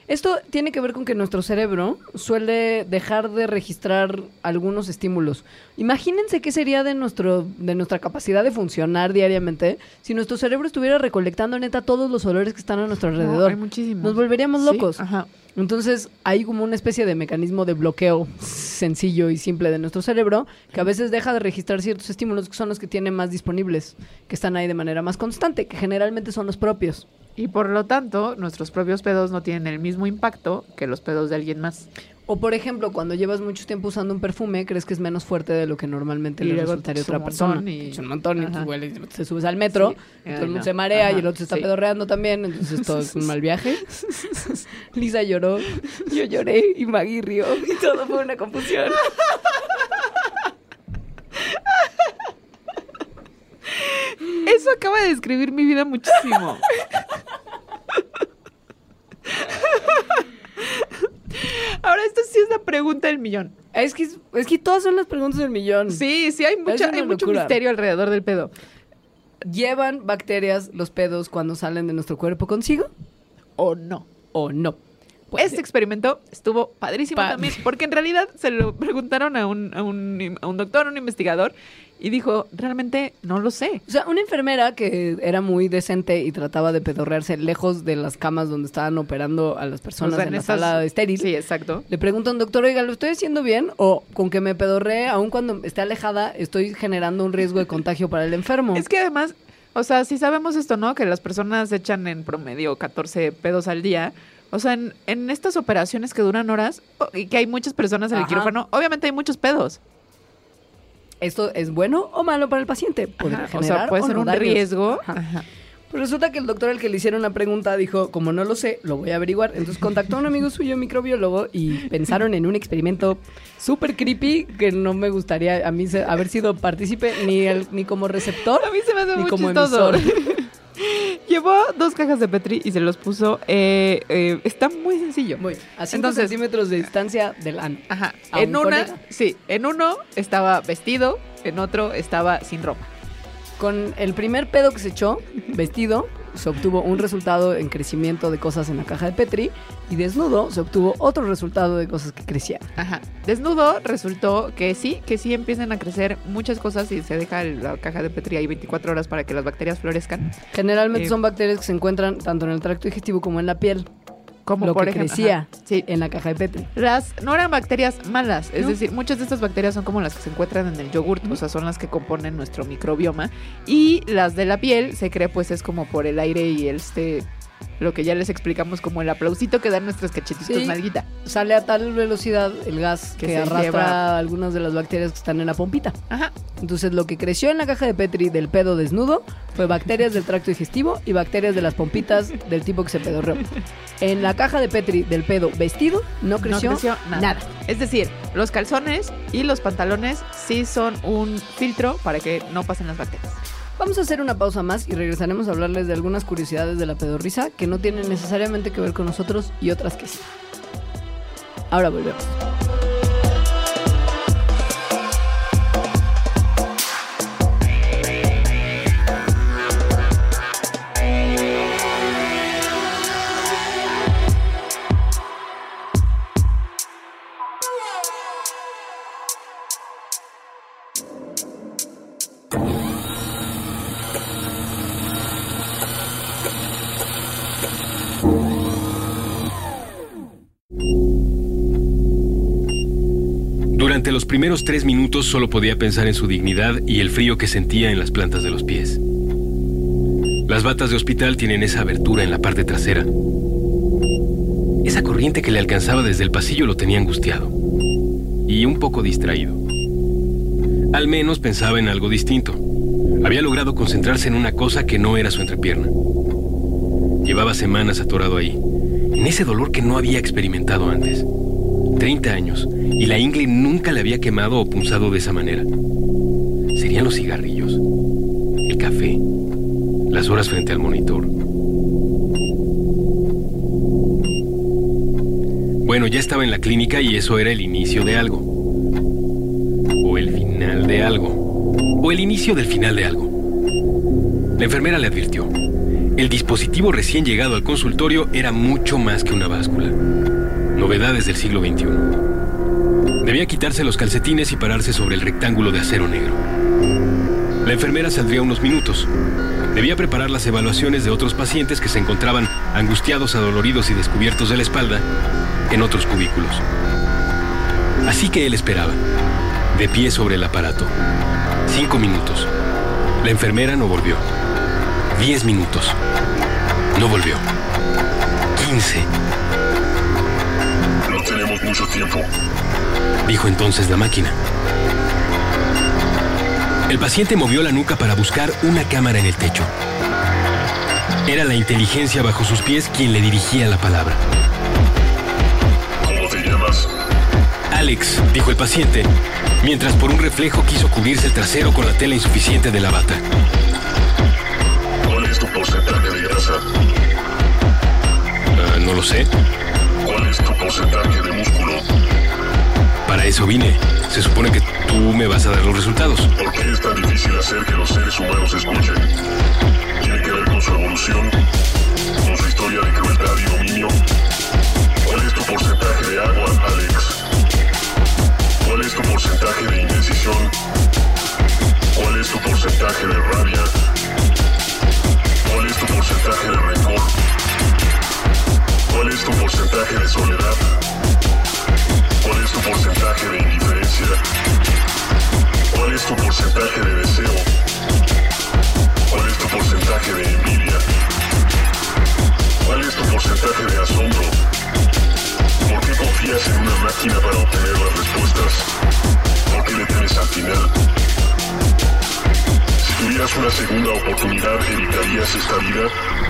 Esto tiene que ver con que nuestro cerebro suele dejar de registrar algunos estímulos. Imagínense qué sería de, nuestro, de nuestra capacidad de funcionar diariamente si nuestro cerebro estuviera recolectando neta todos los olores que están a nuestro No, alrededor. hay muchísimos. Nos volveríamos Sí, locos. Ajá. Entonces hay como una especie de mecanismo de bloqueo sencillo y simple de nuestro cerebro que a veces deja de registrar ciertos estímulos que son los que tiene más disponibles, que están ahí de manera más constante, que generalmente son los propios. Y por lo tanto, nuestros propios pedos no tienen el mismo impacto que los pedos de alguien más. O por ejemplo, cuando llevas mucho tiempo usando un perfume, crees que es menos fuerte de lo que normalmente Y le resultaría a otra persona. y- Es un montón y te subes al metro, Sí. y todo el mundo no. se marea y el otro se está sí. pedorreando también, entonces todo es un <laughs> mal viaje. <laughs> Lisa lloró, yo lloré y Maggie rió y todo fue una confusión. Eso acaba de describir mi vida muchísimo. <laughs> Ahora, esto sí es la pregunta del millón. Es que, es que todas son las preguntas del millón. Sí, sí, hay, mucha, hay mucho locura. misterio alrededor del pedo. ¿Llevan bacterias los pedos cuando salen de nuestro cuerpo consigo ¿O no? o no? Pues, este experimento estuvo padrísimo Pa- también, porque en realidad se lo preguntaron a un, a un, a un doctor, a un investigador, y dijo, realmente no lo sé. O sea, una enfermera que era muy decente y trataba de pedorrearse lejos de las camas donde estaban operando a las personas O sea, en, la esas- sala estéril. Sí, exacto. Le pregunta a un doctor, oiga, ¿lo estoy haciendo bien? O con que me pedorree, aun cuando esté alejada, estoy generando un riesgo de contagio para el enfermo. Es que además, o sea, si sabemos esto, ¿no? Que las personas echan en promedio 14 pedos al día. O sea, en, en estas operaciones que duran horas y que hay muchas personas en el Ajá. quirófano, obviamente hay muchos pedos. ¿Esto es bueno o malo para el paciente? Ajá, o sea, puede ser un riesgo. Ajá. Pues resulta que el doctor al que le hicieron la pregunta dijo, como no lo sé, lo voy a averiguar. Entonces contactó a un amigo suyo, microbiólogo, y pensaron en un experimento súper creepy que no me gustaría a mí haber sido partícipe ni, el- ni como receptor A mí se me hace ni muy como chistoso. emisor. <laughs> Llevó dos cajas de Petri y se los puso. eh, eh, está muy sencillo. Muy, a 5 Entonces- centímetros de distancia del ano. Ajá. En un una, sí, en uno estaba vestido, en otro estaba sin ropa. Con el primer pedo que se echó, vestido, se obtuvo un resultado en crecimiento de cosas en la caja de Petri y desnudo se obtuvo otro resultado de cosas que crecían. Ajá. Desnudo resultó que sí, que sí empiezan a crecer muchas cosas y se deja la caja de Petri ahí 24 horas para que las bacterias florezcan. Generalmente Eh. son bacterias que se encuentran tanto en el tracto digestivo como en la piel, Como lo por que ejemplo. crecía ajá, Sí. en la caja de Petri. Las no eran bacterias malas, es No. decir, muchas de estas bacterias son como las que se encuentran en el yogurt, o sea, son las que componen nuestro microbioma. Y las de la piel se cree pues es como por el aire y el este lo que ya les explicamos como el aplausito que dan nuestros cachetitos Sí. nalguita. Sale a tal velocidad el gas que, arrastra lleva- algunas de las bacterias que están en la pompita. Ajá. Entonces lo que creció en la caja de Petri del pedo desnudo fue bacterias del tracto digestivo y bacterias de las pompitas del tipo que se pedorreó. En la caja de Petri del pedo vestido no creció, no creció nada. nada. Es decir, los calzones y los pantalones sí son un filtro para que no pasen las bacterias. Vamos a hacer una pausa más y regresaremos a hablarles de algunas curiosidades de la pedorrisa que no tienen necesariamente que ver con nosotros y otras que sí. Ahora volvemos. Durante los primeros tres minutos solo podía pensar en su dignidad y el frío que sentía en las plantas de los pies. Las batas de hospital tienen esa abertura en la parte trasera. Esa corriente que le alcanzaba desde el pasillo lo tenía angustiado y un poco distraído. Al menos pensaba en algo distinto. Había logrado concentrarse en una cosa que no era su entrepierna. Llevaba semanas atorado ahí, en ese dolor que no había experimentado antes. 30 años, y la ingle nunca le había quemado o punzado de esa manera. ¿Serían los cigarrillos? ¿El café? ¿Las horas frente al monitor? Bueno, ya estaba en la clínica y eso era el inicio de algo. O el final de algo. O el inicio del final de algo. La enfermera le advirtió. El dispositivo recién llegado al consultorio era mucho más que una báscula. Novedades del siglo XXI. Debía quitarse los calcetines y pararse sobre el rectángulo de acero negro. La enfermera saldría unos minutos. Debía preparar las evaluaciones de otros pacientes que se encontraban angustiados, adoloridos y descubiertos de la espalda en otros cubículos. Así que él esperaba, de pie sobre el aparato. Cinco minutos. La enfermera no volvió. Diez minutos. No volvió. Quince. Tenemos mucho tiempo. Dijo entonces la máquina. El paciente movió la nuca para buscar una cámara en el techo. Era la inteligencia bajo sus pies quien le dirigía la palabra. ¿Cómo te llamas? Alex, dijo el paciente, mientras por un reflejo quiso cubrirse el trasero con la tela insuficiente de la bata. ¿Cuál es tu porcentaje de grasa? Ah, no lo sé. ¿Cuál es tu porcentaje de músculo? Para eso vine. Se supone que tú me vas a dar los resultados. ¿Por qué es tan difícil hacer que los seres humanos escuchen? ¿Tiene que ver con su evolución? ¿Con su historia de crueldad y dominio? ¿Cuál es tu porcentaje de agua, Alex? ¿Cuál es tu porcentaje de indecisión? ¿Cuál es tu porcentaje de rabia? ¿Cuál es tu porcentaje de rencor? ¿Cuál es tu porcentaje de soledad? ¿Cuál es tu porcentaje de indiferencia? ¿Cuál es tu porcentaje de deseo? ¿Cuál es tu porcentaje de envidia? ¿Cuál es tu porcentaje de asombro? ¿Por qué confías en una máquina para obtener las respuestas? ¿Por qué le temes al final? Si tuvieras una segunda oportunidad, ¿evitarías esta vida?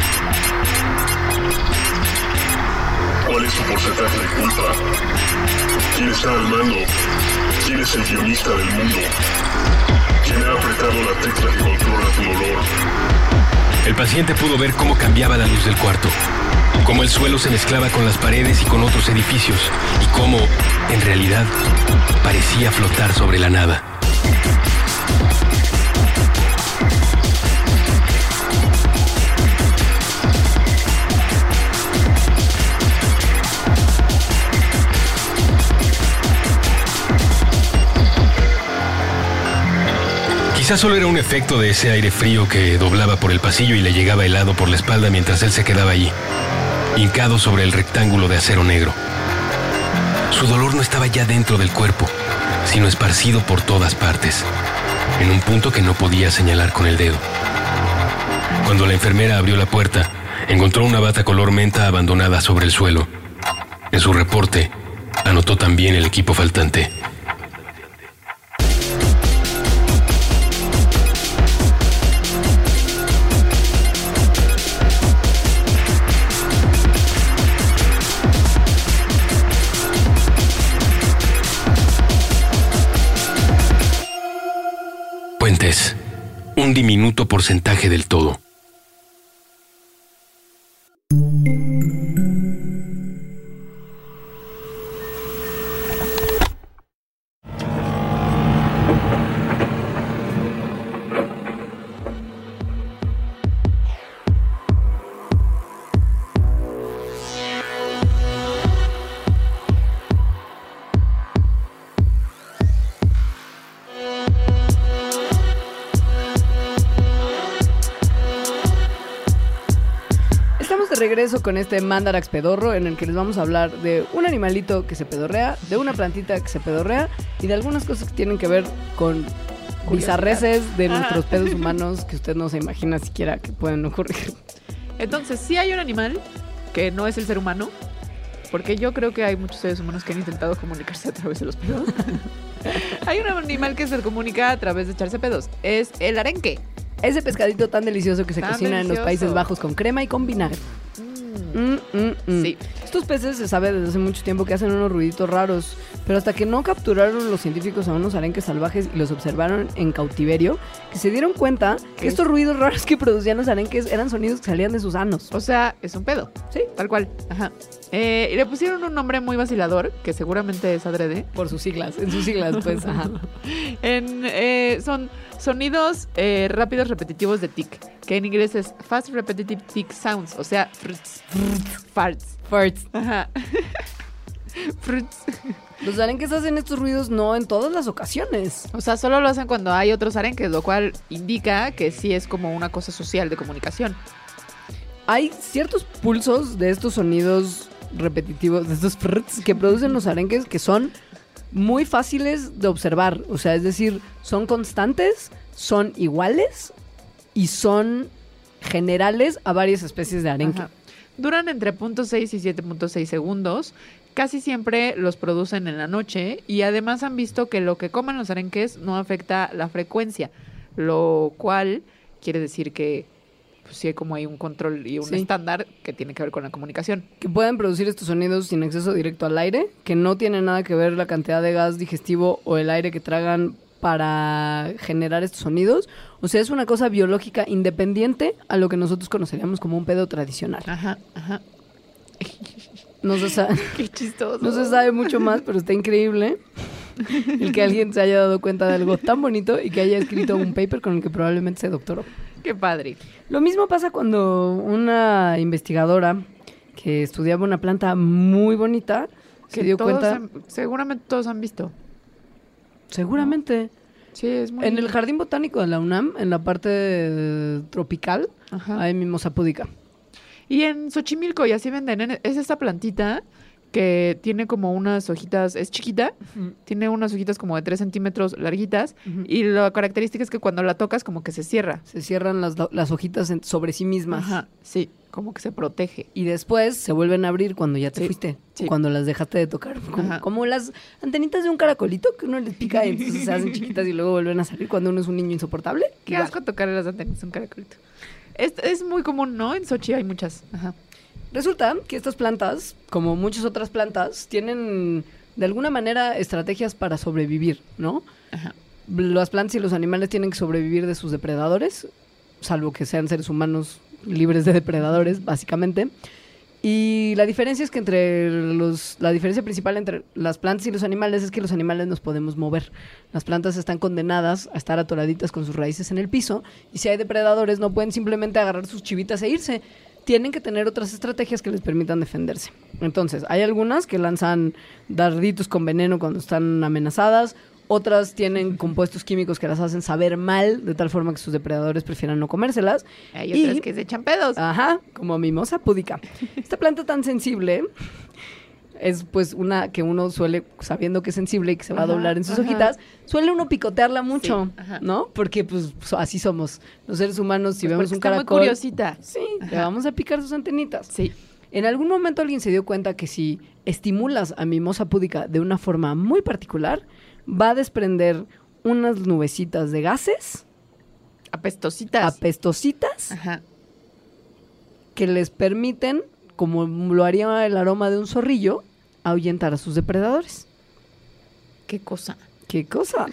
¿Cuál es tu porcentaje de culpa? ¿Quién está al mando? ¿Quién es el guionista del mundo? ¿Quién ha apretado la tecla que controla tu dolor? El paciente pudo ver cómo cambiaba la luz del cuarto, cómo el suelo se mezclaba con las paredes y con otros edificios, y cómo, en realidad, parecía flotar sobre la nada. Quizás solo era un efecto de ese aire frío que doblaba por el pasillo y le llegaba helado por la espalda mientras él se quedaba allí, hincado sobre el rectángulo de acero negro. Su dolor no estaba ya dentro del cuerpo, sino esparcido por todas partes, en un punto que no podía señalar con el dedo. Cuando la enfermera abrió la puerta, encontró una bata color menta abandonada sobre el suelo. En su reporte, anotó también el equipo faltante. Diminuto porcentaje del todo. Estamos de regreso con este Mandarax pedorro en el que les vamos a hablar de un animalito que se pedorrea, de una plantita que se pedorrea y de algunas cosas que tienen que ver con bizarreces de nuestros pedos humanos que usted no se imagina siquiera que pueden ocurrir. Entonces, sí hay un animal que no es el ser humano, porque yo creo que hay muchos seres humanos que han intentado comunicarse a través de los pedos. <laughs> Hay un animal que se comunica a través de echarse pedos. Es el arenque. Ese pescadito tan delicioso que se Tan cocina en los. Países Bajos con crema y con vinagre. Mm, mm, mm. Sí. Estos peces se sabe desde hace mucho tiempo que hacen unos ruiditos raros, pero hasta que no capturaron los científicos a unos arenques salvajes y los observaron en cautiverio, que se dieron cuenta que estos ruidos raros que producían los arenques eran sonidos que salían de sus anos. O sea, es un pedo. Sí. Tal cual. Ajá. Eh, y le pusieron un nombre muy vacilador, que seguramente es adrede. Por sus siglas, en sus siglas, pues. <laughs> Ajá. En, eh, son sonidos eh, rápidos repetitivos de tic, que en inglés es Fast Repetitive Tic Sounds, o sea, fruits, farts. Farts. Ajá. <laughs> Fruits. Los arenques hacen estos ruidos no en todas las ocasiones. O sea, solo lo hacen cuando hay otros arenques, lo cual indica que sí es como una cosa social de comunicación. Hay ciertos pulsos de estos sonidos repetitivos, de estos que producen los arenques que son muy fáciles de observar. O sea, es decir, son constantes, son iguales y son generales a varias especies de arenque. Duran entre 0.6 y 7.6 segundos. Casi siempre los producen en la noche y además han visto que lo que coman los arenques no afecta la frecuencia, lo cual quiere decir que pues, sí hay como hay un control y un Sí. estándar que tiene que ver con la comunicación. Que pueden producir estos sonidos sin acceso directo al aire, que no tiene nada que ver la cantidad de gas digestivo o el aire que tragan para generar estos sonidos. O sea, es una cosa biológica independiente a lo que nosotros conoceríamos como un pedo tradicional. Ajá, ajá. No se sabe. <laughs> Qué chistoso. No se sabe mucho más, pero está increíble el que alguien se haya dado cuenta de algo tan bonito y que haya escrito un paper con el que probablemente se doctoró. Qué padre. Lo mismo pasa cuando una investigadora que estudiaba una planta muy bonita se Que dio todos cuenta, han- seguramente todos han visto. seguramente, Sí, es muy en el jardín botánico de la UNAM, en la parte eh, tropical, Ajá. hay mimosa púdica. Y en Xochimilco, y así venden, en- es esta plantita que tiene como unas hojitas, es chiquita, tiene unas hojitas como de 3 centímetros larguitas, Ujú. y la característica es que cuando la tocas como que se cierra. Se cierran las, las hojitas en- sobre sí mismas. Ajá, sí, como que se protege. Y después se vuelven a abrir cuando ya te Sí, fuiste. sí. Cuando las dejaste de tocar. Como, como las antenitas de un caracolito que uno les pica y entonces se hacen <laughs> chiquitas y luego vuelven a salir cuando uno es un niño insoportable. Qué asco tocarle las antenas a un caracolito. Es, es muy común, ¿no? En Xochi hay muchas. Ajá. Resulta que estas plantas, como muchas otras plantas, tienen de alguna manera estrategias para sobrevivir, ¿no? Ajá. Las plantas y los animales tienen que sobrevivir de sus depredadores, salvo que sean seres humanos libres de depredadores, básicamente. Y la diferencia es que entre los, la diferencia principal entre las plantas y los animales es que los animales nos podemos mover. Las plantas están condenadas a estar atoraditas con sus raíces en el piso y si hay depredadores no pueden simplemente agarrar sus chivitas e irse. Tienen que tener otras estrategias que les permitan defenderse. Entonces, hay algunas que lanzan darditos con veneno cuando están amenazadas, otras tienen compuestos químicos que las hacen saber mal, de tal forma que sus depredadores prefieran no comérselas. Hay Y- otras que se echan pedos. Ajá, como mimosa púdica. <laughs> Esta planta tan sensible es pues una que uno suele, sabiendo que es sensible y que se va a doblar en sus ajá. hojitas, suele uno picotearla mucho, Sí. ¿no? Porque pues así somos los seres humanos, si Pues vemos un está muy caracol, curiosita. sí, le vamos a picar sus antenitas. Sí. En algún momento alguien se dio cuenta que si estimulas a mimosa púdica de una forma muy particular, va a desprender unas nubecitas de gases Apestositas. apestositas Ajá. que les permiten, como lo haría el aroma de un zorrillo, ahuyentar a sus depredadores. Qué cosa. ¿Qué cosa?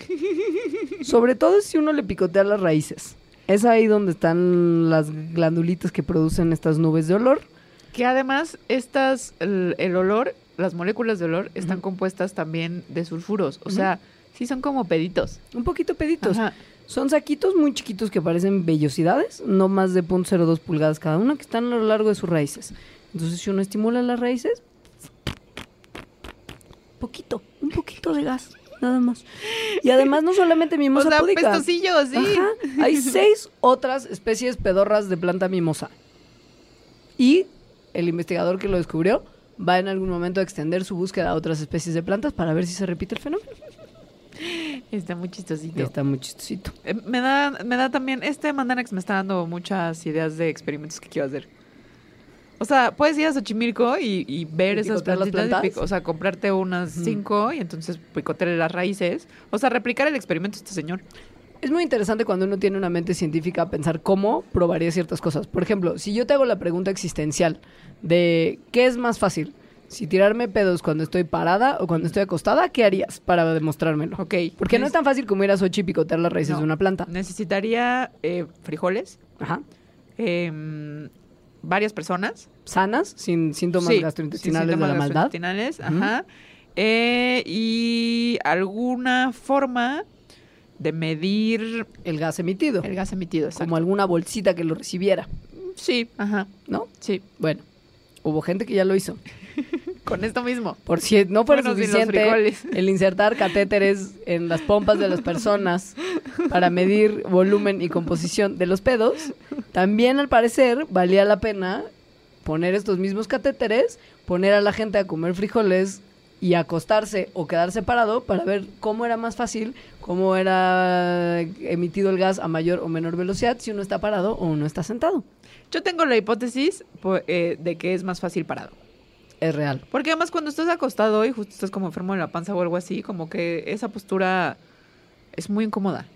Sobre todo si uno le picotea las raíces. Es ahí donde están las glandulitas que producen estas nubes de olor. Que además, estas, el, el olor, las moléculas de olor están compuestas también de sulfuros. O sea, sí son como peditos. Un poquito peditos. Ajá. Son saquitos muy chiquitos que parecen vellosidades, no más de 0.02 pulgadas cada una, que están a lo largo de sus raíces. Entonces, si uno estimula las raíces, poquito, un poquito de gas, nada más. Y además, no solamente <laughs> O mimosa sea, pestosillos, sí. Ajá. Hay <laughs> seis otras especies pedorras de planta mimosa. Y el investigador que lo descubrió va en algún momento a extender su búsqueda a otras especies de plantas para ver si se repite el fenómeno. Está muy chistosito. Está muy chistosito. Eh, Me da, me da también, este Mandanax me está dando muchas ideas de experimentos que quiero hacer. O sea, puedes ir a Xochimilco y, y ver ¿Y esas picotear y plantas? pico- o sea, comprarte unas cinco y entonces picotearle las raíces. O sea, replicar el experimento de este señor. Es muy interesante cuando uno tiene una mente científica pensar cómo probaría ciertas cosas. Por ejemplo, si yo te hago la pregunta existencial de ¿qué es más fácil? Si tirarme pedos cuando estoy parada o cuando estoy acostada, ¿qué harías para demostrármelo? Ok. Porque no es tan fácil como ir a Sochi y picotear las raíces No. de una planta. Necesitaría eh, frijoles, Ajá. em, varias personas. Sanas, sin síntomas Sí, gastrointestinales sin de la síntomas maldad. gastrointestinales, ajá. Eh, y alguna forma de medir El gas emitido. el gas emitido. exacto. Como alguna bolsita que lo recibiera, Sí, ajá. ¿no? Sí, Bueno, hubo gente que ya lo hizo. <laughs> con esto mismo. Por si no fuera Bueno, suficiente el insertar catéteres en las pompas de las personas para medir volumen y composición de los pedos, también al parecer valía la pena poner estos mismos catéteres, poner a la gente a comer frijoles y acostarse o quedarse parado para ver cómo era más fácil, cómo era emitido el gas a mayor o menor velocidad si uno está parado o uno está sentado. Yo tengo la hipótesis po- eh, de que es más fácil parado. Es real. Porque además cuando estás acostado y justo estás como enfermo de la panza o algo así, como que esa postura es muy incómoda.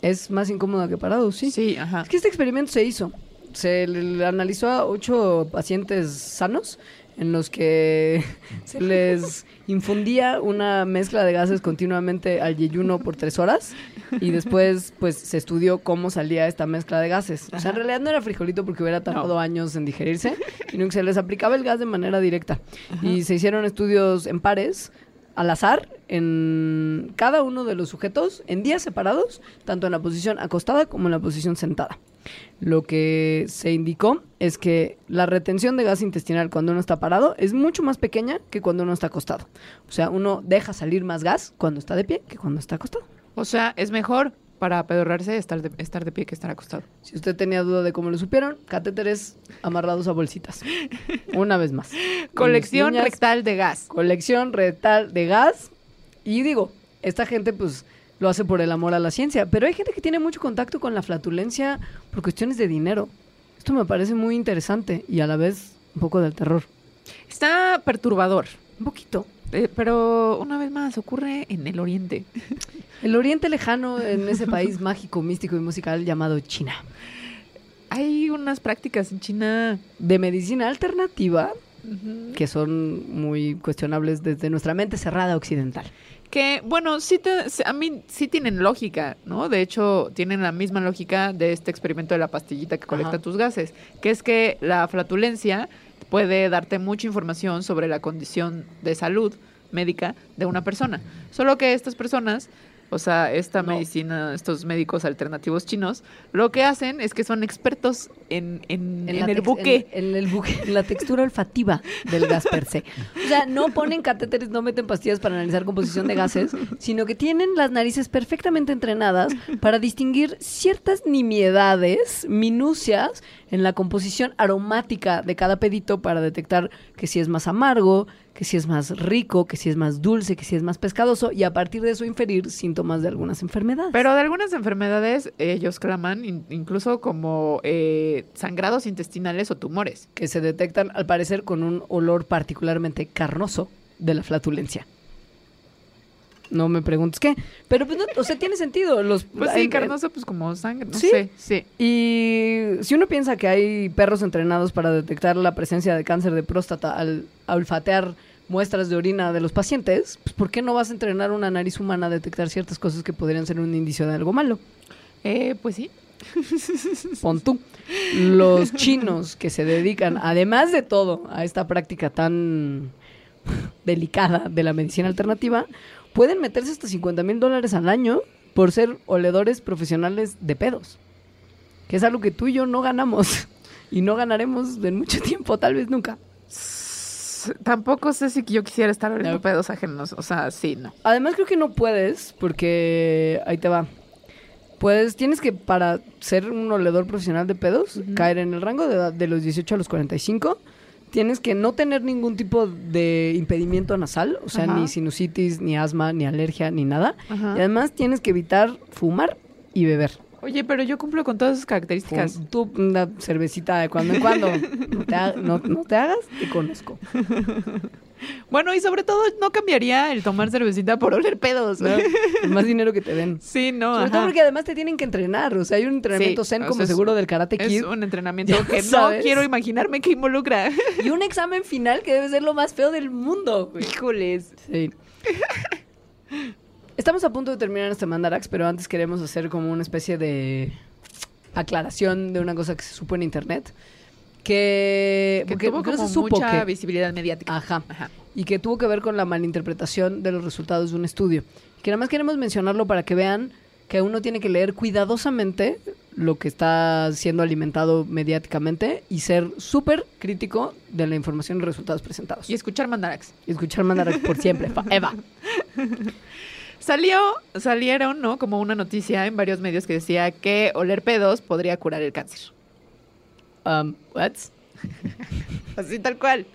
Es más incómodo que parado, sí. Sí, ajá. Es que este experimento se hizo. Se le analizó a ocho pacientes sanos en los que <laughs> se les infundía una mezcla de gases continuamente al yeyuno por tres horas y después pues se estudió cómo salía esta mezcla de gases. O sea, en realidad no era frijolito porque hubiera tardado No. años en digerirse, <laughs> sino que se les aplicaba el gas de manera directa. Y se hicieron estudios en pares al azar en cada uno de los sujetos en días separados, tanto en la posición acostada como en la posición sentada. Lo que se indicó es que la retención de gas intestinal cuando uno está parado es mucho más pequeña que cuando uno está acostado. O sea, uno deja salir más gas cuando está de pie que cuando está acostado. O sea, es mejor para pedorrarse estar de, estar de pie que estar acostado. Si usted tenía duda de cómo lo supieron, catéteres amarrados a bolsitas. Una vez más. <laughs> Colección Niñas, rectal de gas. colección rectal de gas. Y digo, esta gente pues lo hace por el amor a la ciencia, pero hay gente que tiene mucho contacto con la flatulencia por cuestiones de dinero. Esto me parece muy interesante y a la vez un poco del terror. Está perturbador. Un poquito. Eh, pero una vez más, ocurre en el oriente. <laughs> El oriente lejano en ese país <laughs> mágico, místico y musical llamado China. Hay unas prácticas en China. De medicina alternativa que son muy cuestionables desde nuestra mente cerrada occidental. Que, bueno, sí te- a mí sí tienen lógica, ¿no? De hecho, tienen la misma lógica de este experimento de la pastillita que colecta Ajá. tus gases, que es que la flatulencia puede darte mucha información sobre la condición de salud médica de una persona. Solo que estas personas, o sea, esta No. medicina, estos médicos alternativos chinos, lo que hacen es que son expertos en, en- en la el buque. En, en el buque, en la textura olfativa del gas per se. O sea, no ponen catéteres, no meten pastillas para analizar composición de gases, sino que tienen las narices perfectamente entrenadas para distinguir ciertas nimiedades, minucias, en la composición aromática de cada pedito para detectar que si es más amargo, que si es más rico, que si es más dulce, que si es más pescadoso, y a partir de eso inferir síntomas de algunas enfermedades. Pero de algunas enfermedades ellos claman in- incluso como eh, sangrados intestinales o tumores. que se detectan al parecer con un olor particularmente carnoso de la flatulencia. No me preguntes qué, pero pues no, o sea, tiene sentido. Los, <laughs> Pues sí, carnoso, pues como sangre, no ¿Sí? sé, sí. Y si uno piensa que hay perros entrenados para detectar la presencia de cáncer de próstata al olfatear muestras de orina de los pacientes, pues ¿por qué no vas a entrenar una nariz humana a detectar ciertas cosas que podrían ser un indicio de algo malo? Eh, pues sí. <laughs> Pon tú. Los chinos que se dedican, además de todo, a esta práctica tan delicada de la medicina alternativa, pueden meterse hasta 50 mil dólares al año por ser oledores profesionales de pedos. Que es algo que tú y yo no ganamos. <laughs> Y no ganaremos en mucho tiempo, tal vez nunca. Tampoco sé si yo quisiera estar oliendo No. pedos ajenos. O sea, sí, no. Además creo que no puedes, porque ahí te va. Pues tienes que, para ser un oledor profesional de pedos, caer en el rango de edad de los 18 a los 45. Tienes que no tener ningún tipo de impedimento nasal, o sea, Ajá. ni sinusitis, ni asma, ni alergia, ni nada. Ajá. Y además tienes que evitar fumar y beber. Oye, pero yo cumplo con todas esas características. Tú, una cervecita de cuando en cuando. No te, ha- no- no te hagas, te conozco. <laughs> Bueno, y sobre todo no cambiaría el tomar cervecita por oler pedos. ¿no? <laughs> Más dinero que te den. Sí, no, Sobre ajá. todo porque además te tienen que entrenar. O sea, hay un entrenamiento Sí, zen como es- seguro del Karate Es Kid. un entrenamiento que no quiero imaginarme que involucra. <laughs> Y un examen final que debe ser lo más feo del mundo. güey. Híjoles. Sí. Estamos a punto de terminar este Mandarax, pero antes queremos hacer como una especie de aclaración de una cosa que se supo en internet. Que, Que porque- tuvo porque no como se supo mucha que- visibilidad mediática. Ajá. Ajá. Y que tuvo que ver con la malinterpretación de los resultados de un estudio. Que nada más queremos mencionarlo para que vean que uno tiene que leer cuidadosamente lo que está siendo alimentado mediáticamente y ser súper crítico de la información y resultados presentados. Y escuchar Mandarax. Y escuchar Mandarax por siempre, forever. <laughs> Salió, salieron, ¿no? Como una noticia en varios medios que decía que oler pedos podría curar el cáncer. Um, what? <laughs> Así tal cual.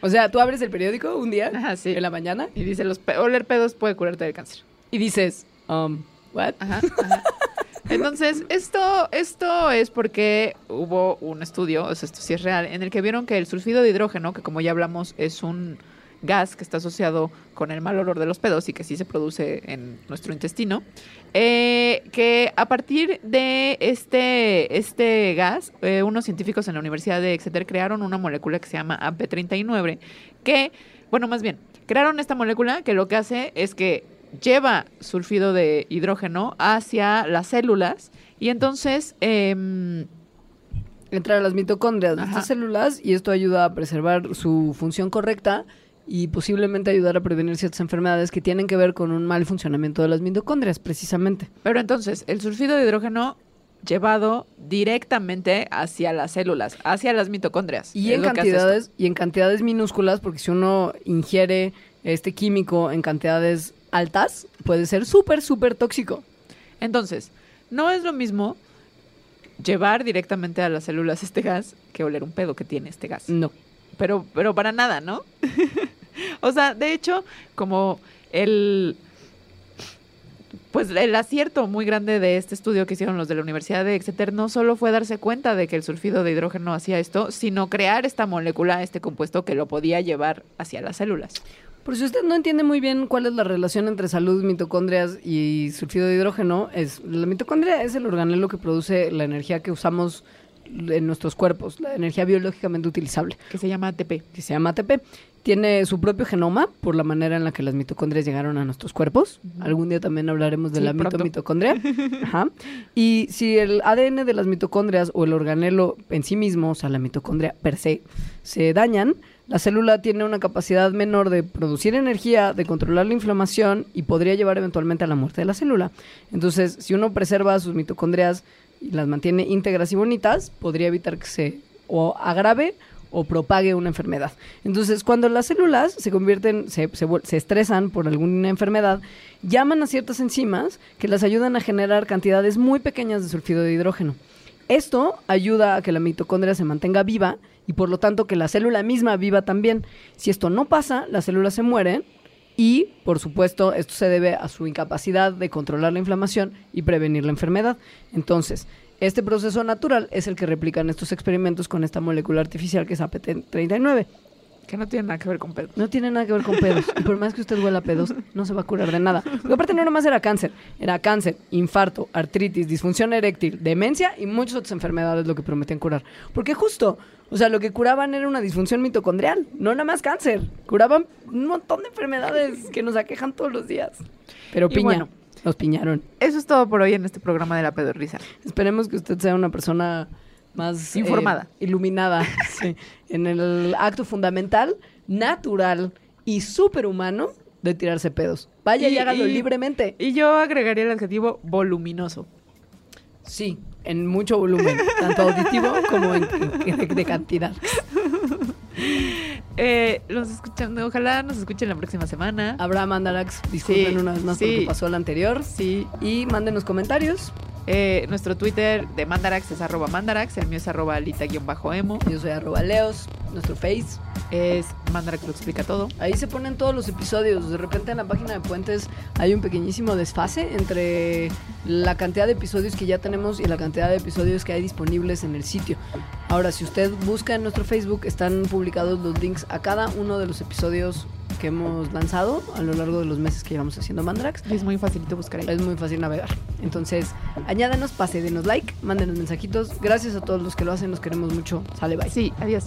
O sea, tú abres el periódico un día Ajá, sí. en la mañana Y dice, los pe- oler pedos puede curarte del cáncer. y dices, um, what? Ajá, ajá. Entonces, esto, esto es porque hubo un estudio, o sea, esto sí es real, en el que vieron que el sulfido de hidrógeno, que como ya hablamos es un gas que está asociado con el mal olor de los pedos y que sí se produce en nuestro intestino, eh, que a partir de este, este gas, eh, unos científicos en la Universidad de Exeter crearon una molécula que se llama AP39, que, bueno, más bien, crearon esta molécula que lo que hace es que lleva sulfido de hidrógeno hacia las células y entonces em, Entra a las mitocondrias de Ajá. estas células y esto ayuda a preservar su función correcta y posiblemente ayudar a prevenir ciertas enfermedades que tienen que ver con un mal funcionamiento de las mitocondrias, precisamente. Pero entonces, el sulfido de hidrógeno llevado directamente hacia las células, hacia las mitocondrias. Y en cantidades y en cantidades minúsculas, porque si uno ingiere este químico en cantidades altas, puede ser súper, súper tóxico. Entonces, no es lo mismo llevar directamente a las células este gas que oler un pedo que tiene este gas. No. Pero, pero para nada, ¿no? <laughs> o sea, de hecho, como el pues el acierto muy grande de este estudio que hicieron los de la Universidad de Exeter no solo fue darse cuenta de que el sulfido de hidrógeno hacía esto, sino crear esta molécula, este compuesto que lo podía llevar hacia las células. Por si usted no entiende muy bien cuál es la relación entre salud, mitocondrias y sulfido de hidrógeno, es la mitocondria es el organelo que produce la energía que usamos en nuestros cuerpos, la energía biológicamente utilizable, que se llama ATP. que se llama ATP. Tiene su propio genoma por la manera en la que las mitocondrias llegaron a nuestros cuerpos. Algún día también hablaremos de Sí, la pronto. mitomitocondria. <laughs> Ajá. Y si el ADN de las mitocondrias o el organelo en sí mismo, o sea, la mitocondria per se, se dañan, la célula tiene una capacidad menor de producir energía, de controlar la inflamación y podría llevar eventualmente a la muerte de la célula. Entonces, si uno preserva sus mitocondrias y las mantiene íntegras y bonitas, podría evitar que se o agrave o propague una enfermedad. Entonces, cuando las células se convierten, se, se se estresan por alguna enfermedad, llaman a ciertas enzimas que las ayudan a generar cantidades muy pequeñas de sulfido de hidrógeno. Esto ayuda a que la mitocondria se mantenga viva y por lo tanto que la célula misma viva también. Si esto no pasa, las células se mueren y, por supuesto, esto se debe a su incapacidad de controlar la inflamación y prevenir la enfermedad. Entonces, este proceso natural es el que replican estos experimentos con esta molécula artificial que es APT39. Que no tiene nada que ver con pedo. No tiene nada que ver con pedos. Y por más que usted huela a pedos, no se va a curar de nada. Porque aparte no nomás era cáncer. Era cáncer, infarto, artritis, disfunción eréctil, demencia y muchas otras enfermedades lo que prometían curar. Porque justo, o sea, lo que curaban era una disfunción mitocondrial. No nada más cáncer. Curaban un montón de enfermedades que nos aquejan todos los días. Pero piña, bueno. nos piñaron. Eso es todo por hoy en este programa de la pedorrisa. Esperemos que usted sea una persona más eh, Informada. iluminada <laughs> sí, en el acto fundamental, natural y superhumano de tirarse pedos. Vaya y, Y- hágalo y- libremente. Y yo agregaría el adjetivo voluminoso. Sí, en mucho volumen, tanto auditivo como en, en- de, de cantidad. <laughs> Eh, los escuchan, ojalá nos escuchen la próxima semana. Habrá Mandarax, disculpen Sí, una vez más por lo sí. que pasó el anterior. Sí, Y mándenos comentarios. Eh, nuestro Twitter de Mandarax es arroba Mandarax, el mío es arroba alita-emo. Yo soy arroba leos. nuestro Face. Es Mandrax lo explica todo. Ahí se ponen todos los episodios. De repente en la página de Puentes hay un pequeñísimo desfase entre la cantidad de episodios que ya tenemos y la cantidad de episodios que hay disponibles en el sitio. Ahora, si usted busca en nuestro Facebook, están publicados los links a cada uno de los episodios que hemos lanzado a lo largo de los meses que llevamos haciendo Mandrax. Es muy facilito buscar ahí. Es muy fácil navegar. Entonces, añádanos, pase, denos like, mándenos mensajitos. Gracias a todos los que lo hacen, los queremos mucho. Sale, bye. Sí, adiós.